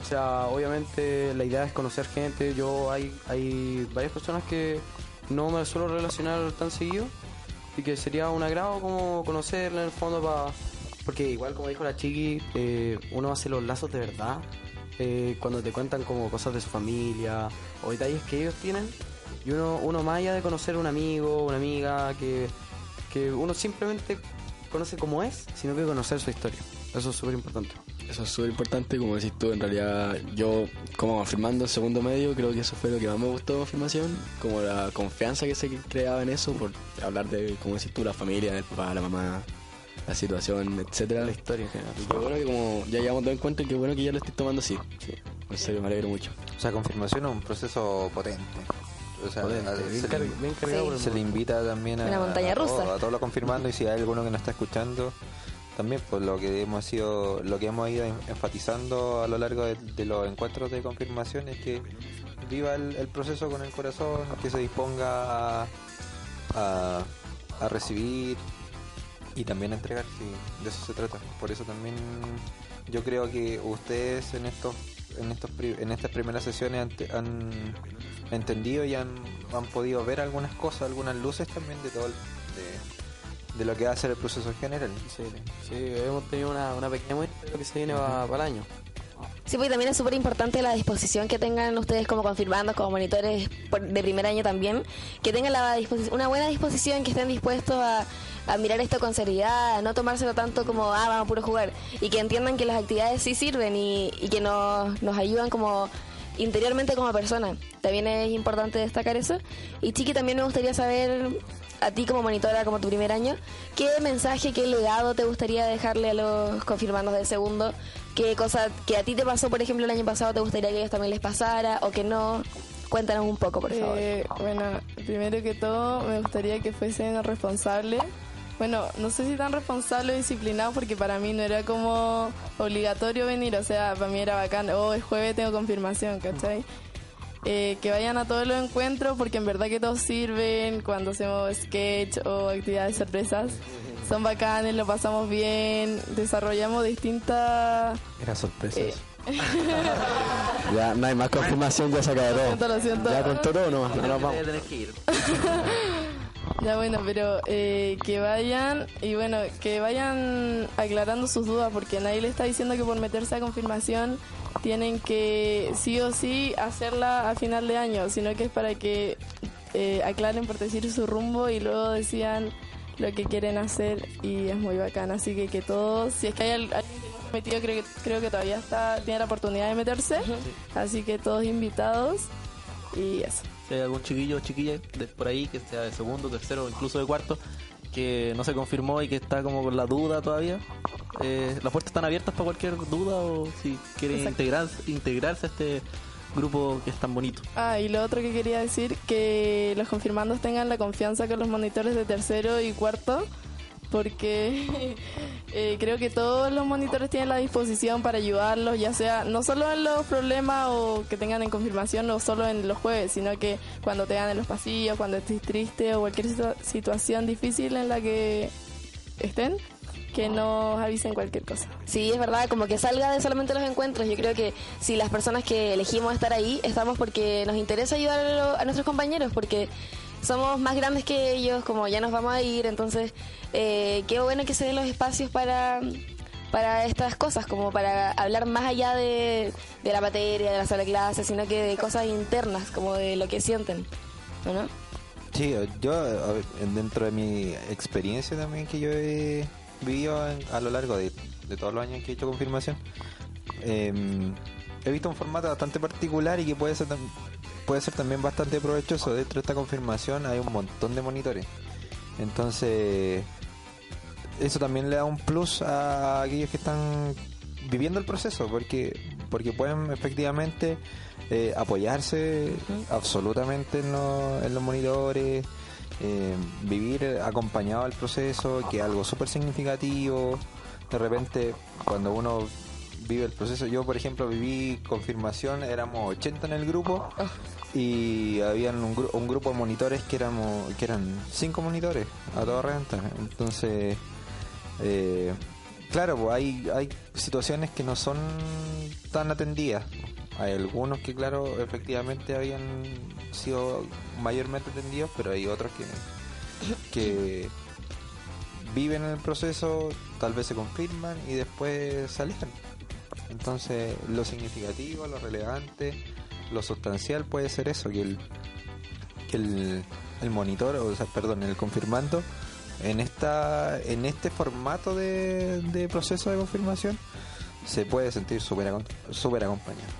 Speaker 10: o sea, obviamente la idea es conocer gente. Yo hay, hay varias personas que no me suelo relacionar tan seguido y que sería un agrado como conocerla en el fondo para... Porque igual como dijo la chiqui, eh, uno hace los lazos de verdad eh, cuando te cuentan como cosas de su familia o detalles que ellos tienen. Y uno, uno más allá de conocer un amigo, una amiga, que, que uno simplemente conoce cómo es, sino que conocer su historia. Eso es súper importante.
Speaker 4: Eso es súper importante, como decís tú, en realidad yo como confirmando el segundo medio, creo que eso fue lo que más me gustó de confirmación, como la confianza que se creaba en eso, por hablar de, como decís tú, la familia, el papá, la mamá, la situación, etcétera.
Speaker 10: La historia en general.
Speaker 4: Y qué bueno que como ya llevamos todo en cuenta y qué bueno que ya lo estoy tomando así. Sí. En serio, me alegro mucho.
Speaker 1: O sea, confirmación es un proceso potente. O sea,
Speaker 10: Potente,
Speaker 1: a-
Speaker 10: bien
Speaker 1: se,
Speaker 10: car-
Speaker 1: le,
Speaker 10: bien cargado por el
Speaker 1: se le invita también a,
Speaker 3: Una montaña
Speaker 1: a todo- a todos los confirmando y si hay alguno que no está escuchando también pues lo que hemos sido lo que hemos ido en- enfatizando a lo largo de, de los encuentros de confirmación es que viva el, el proceso con el corazón que se disponga a, a, a recibir y también a entregar sí, de eso se trata. Por eso también yo creo que ustedes en estos en estos pri- en estas primeras sesiones han, han entendido y han, han podido ver algunas cosas algunas luces también de todo el- de, de lo que va a ser el proceso en general
Speaker 10: Sí, sí, hemos tenido una, una pequeña muestra de lo que se viene para, para el año.
Speaker 3: Sí, pues también es súper importante la disposición que tengan ustedes como confirmandos, como monitores por- de primer año también, que tengan la una buena disposición, que estén dispuestos a, a mirar esto con seriedad, a no tomárselo tanto como, ah, vamos a puro jugar, y que entiendan que las actividades sí sirven y, y que nos, nos ayudan como interiormente como persona. También es importante destacar eso. Y Chiqui, también me gustaría saber, a ti como monitora, como tu primer año, ¿qué mensaje, qué legado te gustaría dejarle a los confirmandos de segundo? ¿Qué cosa que a ti te pasó, por ejemplo, el año pasado, te gustaría que a ellos también les pasara o que no? Cuéntanos un poco, por favor.
Speaker 9: Eh, bueno, primero que todo me gustaría que fuesen responsables. Bueno, no sé si tan responsables o disciplinados porque para mí no era como obligatorio venir, o sea, para mí era bacán, oh, es jueves, tengo confirmación, ¿cachai? Eh, que vayan a todos los encuentros porque en verdad que todos sirven cuando hacemos sketch o actividades sorpresas. Son bacanes, lo pasamos bien, desarrollamos distintas...
Speaker 1: era sorpresa
Speaker 9: Eh, [laughs]
Speaker 4: Ya no hay más confirmación, ya se acabó todo.
Speaker 9: siento, lo siento.
Speaker 4: Ya contó todo nomás. Vamos. [laughs]
Speaker 9: Ya bueno, pero eh, que vayan y bueno, que vayan aclarando sus dudas porque nadie le está diciendo que por meterse a confirmación tienen que sí o sí hacerla a final de año, sino que es para que eh, aclaren por decir su rumbo y luego decidan lo que quieren hacer y es muy bacán. Así que que todos, si es que hay al- alguien que no ha metido, creo que, creo que todavía está tiene la oportunidad de meterse. Así que todos invitados y eso.
Speaker 2: Si hay algún chiquillo o chiquilla de por ahí que sea de segundo, tercero o incluso de cuarto que no se confirmó y que está como con la duda todavía, eh, las puertas están abiertas para cualquier duda o si quieren
Speaker 9: Exacto.
Speaker 2: integrar, integrarse a este grupo que es tan bonito.
Speaker 9: Ah, y lo otro que quería decir, que los confirmandos tengan la confianza con los monitores de tercero y cuarto, porque [laughs] eh, creo que todos los monitores tienen la disposición para ayudarlos, ya sea no solo en los problemas o que tengan en confirmación o solo en los jueves, sino que cuando te vean en los pasillos, cuando estés triste o cualquier situa- situación difícil en la que estén, que nos avisen cualquier cosa.
Speaker 3: Sí, es verdad, como que salga de solamente los encuentros. Yo creo que si las personas que elegimos estar ahí estamos porque nos interesa ayudar a nuestros compañeros, porque somos más grandes que ellos, como ya nos vamos a ir, entonces eh, qué bueno que se den los espacios para para estas cosas, como para hablar más allá de, de la materia, de la sala de clases, sino que de cosas internas, como de lo que sienten, ¿o no?
Speaker 1: Sí, yo dentro de mi experiencia también que yo he vivido a lo largo de, de todos los años que he hecho confirmación, eh, he visto un formato bastante particular y que puede ser, puede ser también bastante provechoso. Dentro de esta confirmación hay un montón de monitores. Entonces, eso también le da un plus a aquellos que están viviendo el proceso, porque porque pueden efectivamente eh, apoyarse absolutamente en, los- en los monitores, eh, vivir acompañado al proceso, que es algo súper significativo. De repente, cuando uno vive el proceso, yo por ejemplo viví confirmación, éramos 80 en el grupo y habían un, gru- un grupo de monitores que éramos que eran cinco monitores a toda renta. Entonces, eh, claro, pues hay, hay situaciones que no son tan atendidas. Hay algunos que, claro, efectivamente habían sido mayormente atendidos, pero hay otros que, que viven en el proceso, tal vez se confirman y después se alejan. Entonces, lo significativo, lo relevante, lo sustancial puede ser eso, que el, que el, el monitor, o sea, perdón, el confirmando en esta en este formato de, de proceso de confirmación se puede sentir súper súper acompañado.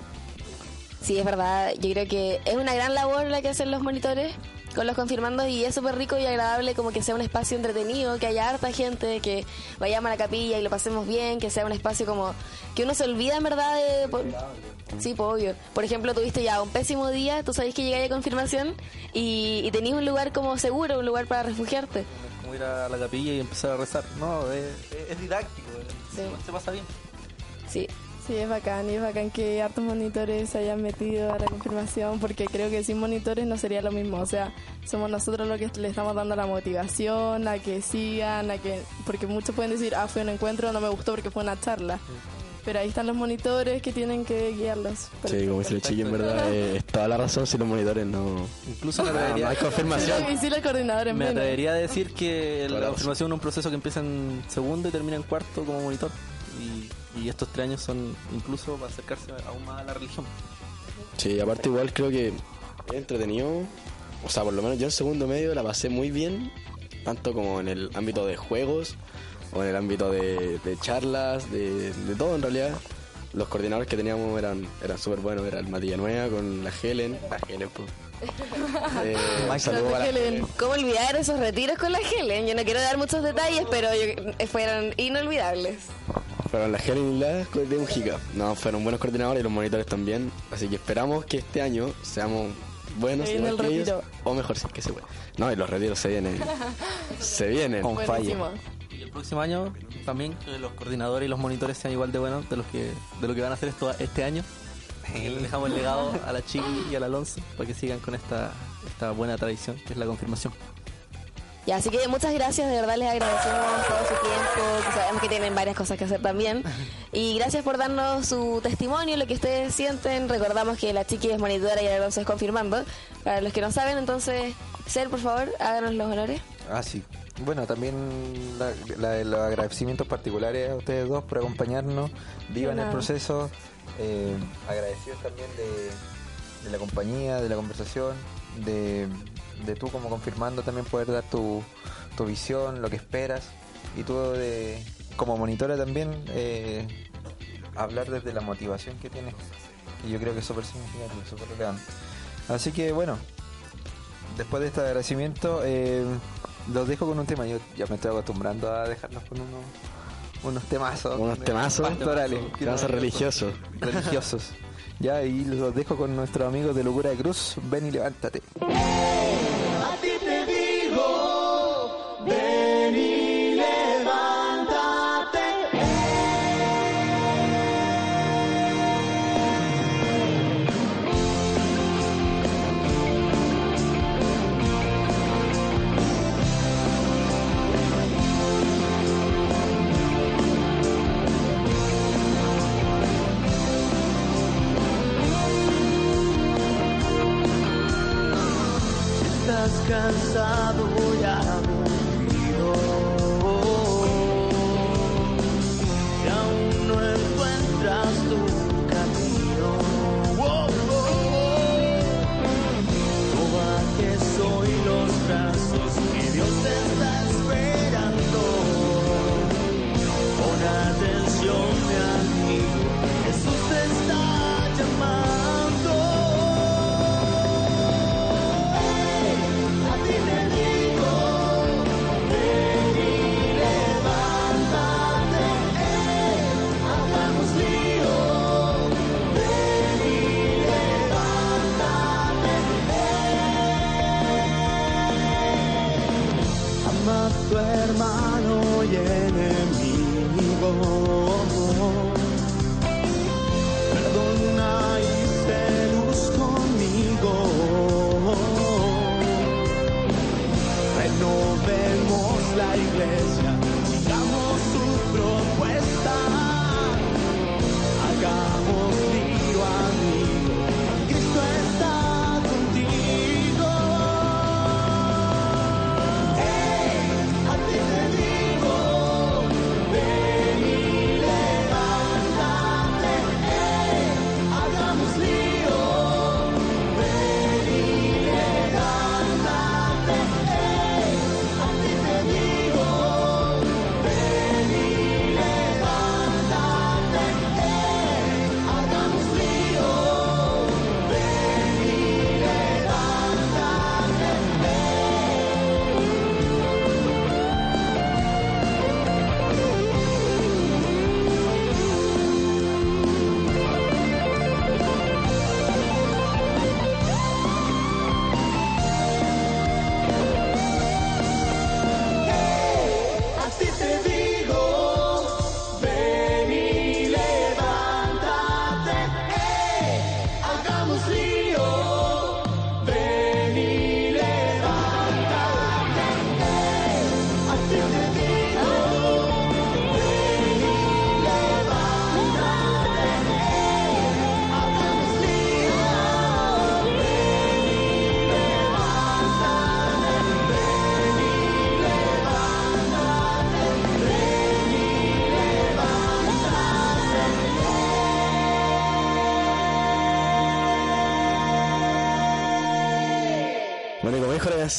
Speaker 3: Sí, es verdad. Yo creo que es una gran labor la que hacen los monitores con los confirmandos y es súper rico y agradable como que sea un espacio entretenido, que haya harta gente, que vayamos a la capilla y lo pasemos bien, que sea un espacio como que uno se olvida en verdad de... por- Sí, pues obvio. Por ejemplo, tuviste ya un pésimo día, tú sabes que llegáis a confirmación y, y tenías un lugar como seguro, un lugar para refugiarte.
Speaker 2: Como ir a la capilla y empezar a rezar. No, es, es- es didáctico.
Speaker 3: Sí.
Speaker 2: Se pasa bien.
Speaker 3: Sí.
Speaker 9: Sí, es bacán y es bacán que hartos monitores se hayan metido a la confirmación porque creo que sin monitores no sería lo mismo. O sea, somos nosotros los que le estamos dando la motivación a que sigan, a que porque muchos pueden decir, ah, fue un encuentro, no me gustó porque fue una charla. Pero ahí están los monitores que tienen que guiarlos.
Speaker 4: Sí, como dice el chiqui, en verdad, eh, es toda la razón si los monitores no...
Speaker 2: Incluso me
Speaker 4: Ah,
Speaker 2: atrevería,
Speaker 4: no hay confirmación.
Speaker 9: Y sí, los coordinadores
Speaker 2: me atrevería a decir que
Speaker 4: la
Speaker 2: confirmación es un proceso que empieza en segundo y termina en cuarto como monitor. Y, y estos tres años son incluso para acercarse aún más a la religión.
Speaker 4: Sí, aparte igual creo que es entretenido. O sea, por lo menos yo en segundo medio la pasé muy bien, tanto como en el ámbito de juegos o en el ámbito de, de charlas, de, de todo en realidad. Los coordinadores que teníamos eran, eran súper buenos, era el Matías Nueva con la Helen, la Helen, pues. Eh, la Helen.
Speaker 3: ¿Cómo olvidar esos retiros con la Helen? Yo no quiero dar muchos detalles, pero yo- eh, fueron inolvidables.
Speaker 4: Fueron la Helen y la de Mujica. No, fueron buenos coordinadores y los monitores también. Así que esperamos que este año seamos buenos igual
Speaker 9: el
Speaker 4: que ellos,
Speaker 9: retiro.
Speaker 4: o mejor si es que se puede. No, y los retiros se vienen. [laughs] se vienen.
Speaker 1: On fire.
Speaker 9: Buenísimo.
Speaker 2: Y el próximo año también que los coordinadores y los monitores sean igual de buenos de los que de lo que van a hacer esto este año. [laughs] Le dejamos el legado a la Chiqui y al Alonso para que sigan con esta, esta buena tradición que es la confirmación.
Speaker 3: Ya, así que muchas gracias, de verdad les agradecemos todo su tiempo, que sabemos que tienen varias cosas que hacer también. [laughs] Y gracias por darnos su testimonio, lo que ustedes sienten. Recordamos que la chiqui es monitora y el Alonso es confirmando. Para los que no saben, entonces, Ser, por favor, háganos los honores.
Speaker 1: Ah, sí. Bueno, también la- la- los agradecimientos particulares a ustedes dos por acompañarnos. Vivan el proceso. Eh, agradecidos también de, la compañía, de la conversación, de, tú como confirmando también poder dar tu, visión, lo que esperas. Y tú de, como monitora también eh, hablar desde la motivación que tienes. Y yo creo que es súper significativo, súper relevante. Así que bueno, después de este agradecimiento, eh, los dejo con un tema. Yo ya me estoy acostumbrando a dejarlos con unos, unos temazos.
Speaker 4: Unos temazos.
Speaker 1: Pastorales.
Speaker 4: Temazos religiosos.
Speaker 1: Religiosos. Ya, y los dejo con nuestros amigos de Locura de Cruz. Ven y levántate.
Speaker 11: Estás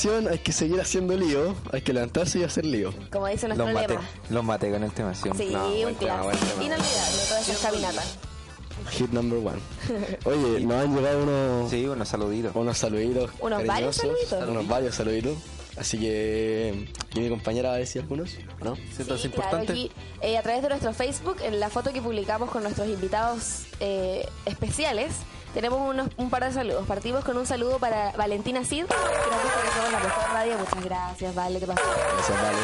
Speaker 4: hay que seguir haciendo lío, hay que levantarse y hacer lío.
Speaker 3: Como dice nuestro
Speaker 1: Los maté,
Speaker 3: lema.
Speaker 1: los maté con el tema, sí.
Speaker 3: Sí,
Speaker 4: No,
Speaker 3: un clásico. Inolvidable todas esas caminatas.
Speaker 4: Hit number one. [laughs] Oye, nos han llegado unos,
Speaker 1: Sí, unos saluditos.
Speaker 4: unos saluditos.
Speaker 3: Unos varios saluditos.
Speaker 4: Unos varios saluditos. Así que, ¿y mi compañera va a decir algunos? ¿No?
Speaker 2: Es
Speaker 3: Sí, claro,
Speaker 2: importante.
Speaker 3: aquí, eh, a través de nuestro Facebook, en la foto que publicamos con nuestros invitados eh, especiales, tenemos unos, un par de saludos. Partimos con un saludo para Valentina Cid, que nos la mejor radio. Muchas gracias, Vale, te pasó.
Speaker 4: Gracias, vale.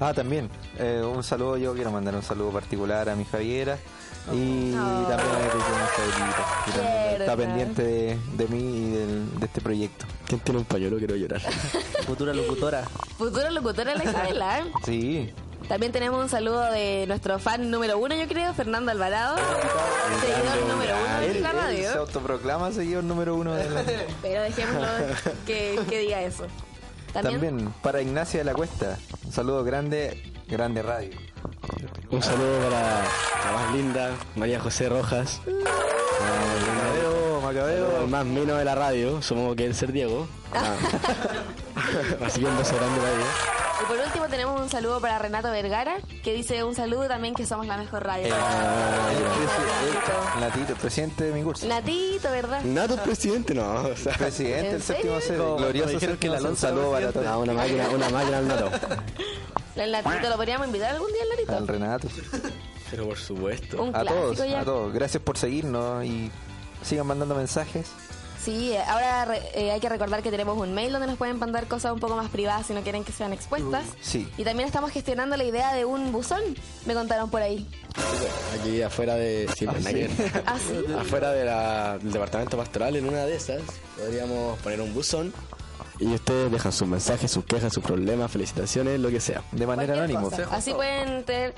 Speaker 1: Ah, también. eh, un saludo, yo quiero mandar un saludo particular a mi Javiera. Y
Speaker 3: Oh.
Speaker 1: también a mi que también está pendiente de, de mí y del- de este proyecto.
Speaker 4: ¿Quién tiene un pañuelo? Quiero llorar.
Speaker 2: Futura locutora.
Speaker 3: Futura locutora de la Isabela. ¿eh?
Speaker 1: Sí,
Speaker 3: También tenemos un saludo de nuestro fan número uno, yo creo, Fernando Alvarado. Seguidor número uno de la
Speaker 1: él se
Speaker 3: radio.
Speaker 1: autoproclama seguidor número uno de la... [laughs]
Speaker 3: Pero dejémoslo [laughs] que, que diga eso. También,
Speaker 1: También para Ignacia de la Cuesta, un saludo grande, grande radio.
Speaker 4: Un saludo para la más linda, María José Rojas.
Speaker 1: Macabeo.
Speaker 4: El más mino de la radio, supongo que el ser Diego. Ah. [laughs] Así que un beso grande ella.
Speaker 3: y por último tenemos un saludo para Renato Vergara, que dice un saludo también que somos la mejor radio. Natito.
Speaker 1: el, Natito, presidente de mi curso.
Speaker 3: Natito, ¿verdad?
Speaker 4: Nato es presidente, no. O sea,
Speaker 1: Presidente
Speaker 3: ¿En
Speaker 1: del séptimo? C, glorioso
Speaker 2: que
Speaker 1: C. Un
Speaker 2: Alonso
Speaker 1: saludo para todos.
Speaker 4: no, una máquina, una máquina al Nato.
Speaker 3: El Natito, ¿lo podríamos invitar algún día, el Natito?
Speaker 1: Al Renato.
Speaker 4: Pero por supuesto.
Speaker 3: Un
Speaker 1: A todos,
Speaker 3: ya.
Speaker 1: a todos. Gracias por seguirnos y sigan mandando mensajes.
Speaker 3: Sí, ahora re- eh, hay que recordar que tenemos un mail donde nos pueden mandar cosas un poco más privadas si no quieren que sean expuestas.
Speaker 1: Sí.
Speaker 3: Y también estamos gestionando la idea de un buzón, me contaron por ahí.
Speaker 4: Aquí afuera de. sí, ver. [laughs]
Speaker 3: ¿Ah, sí?
Speaker 4: afuera de la- del departamento pastoral, en una de esas, podríamos poner un buzón y ustedes dejan sus mensajes, sus quejas, sus problemas, felicitaciones, lo que sea.
Speaker 1: De manera anónima.
Speaker 3: Así pueden tener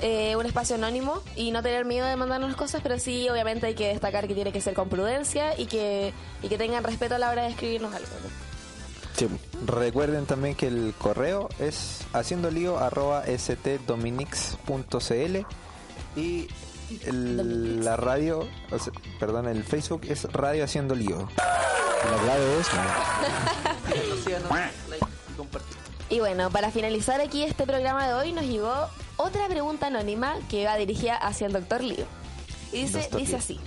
Speaker 3: eh, un espacio anónimo y no tener miedo de mandarnos cosas, pero sí, obviamente hay que destacar que tiene que ser con prudencia y que, y que tengan respeto a la hora de escribirnos algo. ¿no?
Speaker 4: Sí.
Speaker 1: Recuerden también que el correo es haciendo lío arroba stdominics.cl y el- la radio, o sea, perdón, el Facebook es Radio Haciendo Lío.
Speaker 4: La clave es. [laughs]
Speaker 3: Y bueno, para finalizar aquí este programa de hoy nos llegó otra pregunta anónima que va dirigida hacia el doctor Lío. Y dice,
Speaker 1: Doctor
Speaker 3: dice
Speaker 1: Lío.
Speaker 3: así.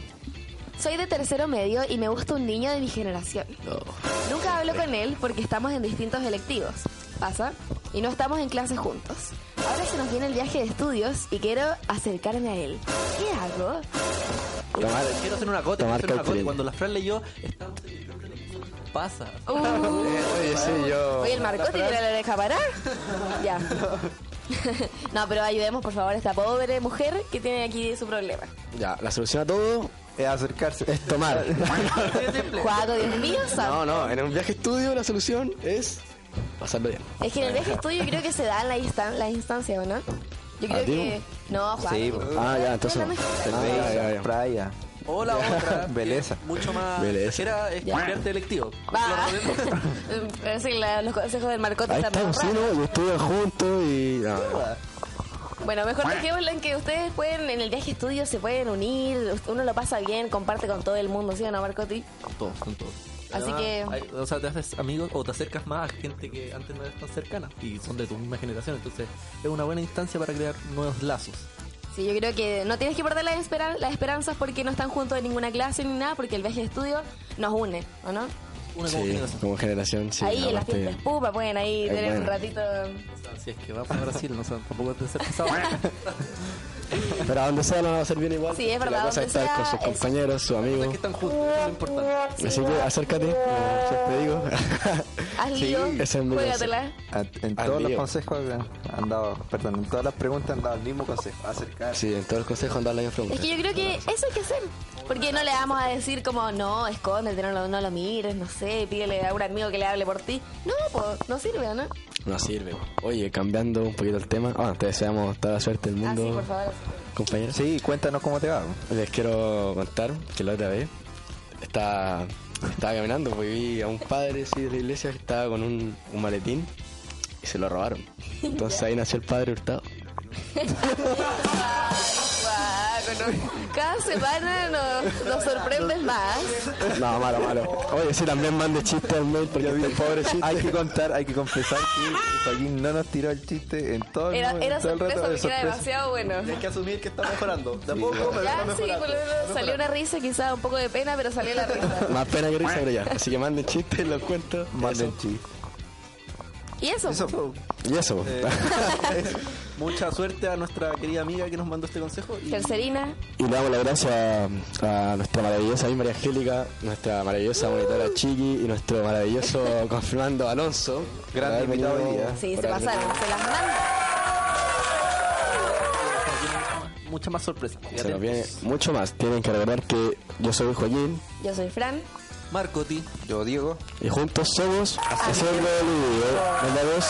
Speaker 3: Soy de tercero medio y me gusta un niño de mi generación. Nunca hablo con él porque estamos en distintos electivos. Pasa. Y no estamos en clase juntos. Ahora se nos viene el viaje de estudios y quiero acercarme a él. ¿Qué hago?
Speaker 4: Tomar,
Speaker 2: Quiero hacer una cota, quiero
Speaker 4: Tomar
Speaker 2: hacer una cota. Cuando la Fran leyó, estamos en el pasa.
Speaker 3: Uh,
Speaker 4: Oye, sí, yo.
Speaker 3: Oye, el Marcote tiene la oreja parada. [laughs] Ya. [laughs] no, pero ayudemos por favor a esta pobre mujer que tiene aquí su problema.
Speaker 4: Ya, la solución a todo
Speaker 1: Es acercarse.
Speaker 4: es tomar. [laughs]
Speaker 3: Dios mío,
Speaker 4: no, no, en un viaje estudio la solución es pasarlo bien.
Speaker 3: Es que en el viaje estudio creo que se dan la, instan la instancia, ¿o no? Yo creo que... No, Juan.
Speaker 1: Sí, pues.
Speaker 4: Ah, ya, entonces. Ah,
Speaker 1: Cerveza,
Speaker 4: ya, ya.
Speaker 1: playa.
Speaker 2: O la otra, [laughs]
Speaker 1: Beleza.
Speaker 2: eh, mucho más
Speaker 4: Beleza.
Speaker 2: exagera, es
Speaker 3: Ya.
Speaker 2: cambiarte electivo.
Speaker 3: Que la- los consejos del Marcote
Speaker 4: Ahí
Speaker 3: están
Speaker 4: sí. ¿no? Y estudian juntos y. no,
Speaker 3: Bueno, mejor dejémoslo en que ustedes pueden, en el viaje estudio se pueden unir, uno lo pasa bien, comparte con todo el mundo, ¿sí o no, Marcotti?
Speaker 2: Con todos, con todos.
Speaker 3: Así que-
Speaker 2: hay- o sea, te haces amigos o te acercas más a gente que antes no eras tan cercana y son de tu misma generación. Entonces, es una buena instancia para crear nuevos lazos.
Speaker 3: Sí, yo creo que no tienes que perder las, esperan- las esperanzas porque no están juntos en ninguna clase ni nada, porque el viaje de estudio nos une, ¿o no?
Speaker 2: Una
Speaker 4: Sí,
Speaker 2: generación.
Speaker 4: como generación, sí.
Speaker 3: ahí en las fiestas pupa pueden ahí tener un
Speaker 4: bueno.
Speaker 3: ratito.
Speaker 2: O sea, si es que vas a Brasil, no sé, tampoco es de ser pesado. [laughs]
Speaker 4: Pero a donde sea lo van a hacer bien igual.
Speaker 3: Sí, es verdad,
Speaker 4: La cosa es estar con sus compañeros, sus
Speaker 2: es
Speaker 4: amigos.
Speaker 2: que están juntos, es lo importante.
Speaker 4: Así que acércate, como siempre digo. [laughs]
Speaker 3: Haz lío, juégatela.
Speaker 1: En todos los consejos han dado, perdón, en todas las preguntas han dado el mismo consejo, acercarse.
Speaker 4: Sí, en todos los consejos andar la misma pregunta.
Speaker 3: Es que yo creo que eso hay que hacer. Porque no le vamos a decir como, no, escóndete, no lo, no lo mires, no sé, pídele a un amigo que le hable por ti. No, pues, no sirve, ¿no?
Speaker 4: No sirve. Oye, cambiando un poquito el tema. Ah, te deseamos toda la suerte del
Speaker 3: Ah,
Speaker 4: mundo,
Speaker 3: sí, por favor.
Speaker 4: Compañeros.
Speaker 1: Sí, cuéntanos cómo te va.
Speaker 4: Les quiero contar que la otra vez estaba, estaba caminando porque vi a un padre sí, de la iglesia que estaba con un, un maletín y se lo robaron. [laughs] Entonces ahí nació el padre hurtado. [laughs]
Speaker 3: Cada semana nos, nos sorprendes más.
Speaker 4: No, malo, malo. Oye, sí, también mande chistes al mail porque este pobre chiste.
Speaker 1: Hay que contar, hay que confesar que Joaquín no nos tiró el chiste en todo el
Speaker 3: Era,
Speaker 1: momento,
Speaker 3: era
Speaker 1: todo el rato
Speaker 3: sorpresa porque era demasiado bueno.
Speaker 2: Hay que asumir que está mejorando. De a poco, pero está
Speaker 3: Ya, sí,
Speaker 2: mejorando.
Speaker 3: por lo menos salió una risa, quizás un poco de pena, pero salió la risa. [laughs]
Speaker 4: Más pena que risa, pero ya. Así que manden chistes, los cuento.
Speaker 1: Manden chistes.
Speaker 3: ¿Y eso?
Speaker 4: Y eso.
Speaker 2: Eh, [laughs] mucha suerte a nuestra querida amiga que nos mandó este consejo. Y
Speaker 3: Tercerina.
Speaker 4: Y le damos las gracias a, a nuestra maravillosa María Angélica, nuestra maravillosa monitora Chiqui y nuestro maravilloso [laughs] confirmando Alonso. Haber
Speaker 1: invitado
Speaker 4: venido-
Speaker 1: hoy día.
Speaker 3: Sí, se pasaron, se las mando.
Speaker 2: mucha más sorpresa.
Speaker 4: Se nos viene mucho más. Tienen que recordar que yo soy Joaquín
Speaker 3: Yo soy Fran.
Speaker 2: Marcoti.
Speaker 1: Yo, Diego.
Speaker 4: y juntos somos Haciendo el Video. Nos vemos.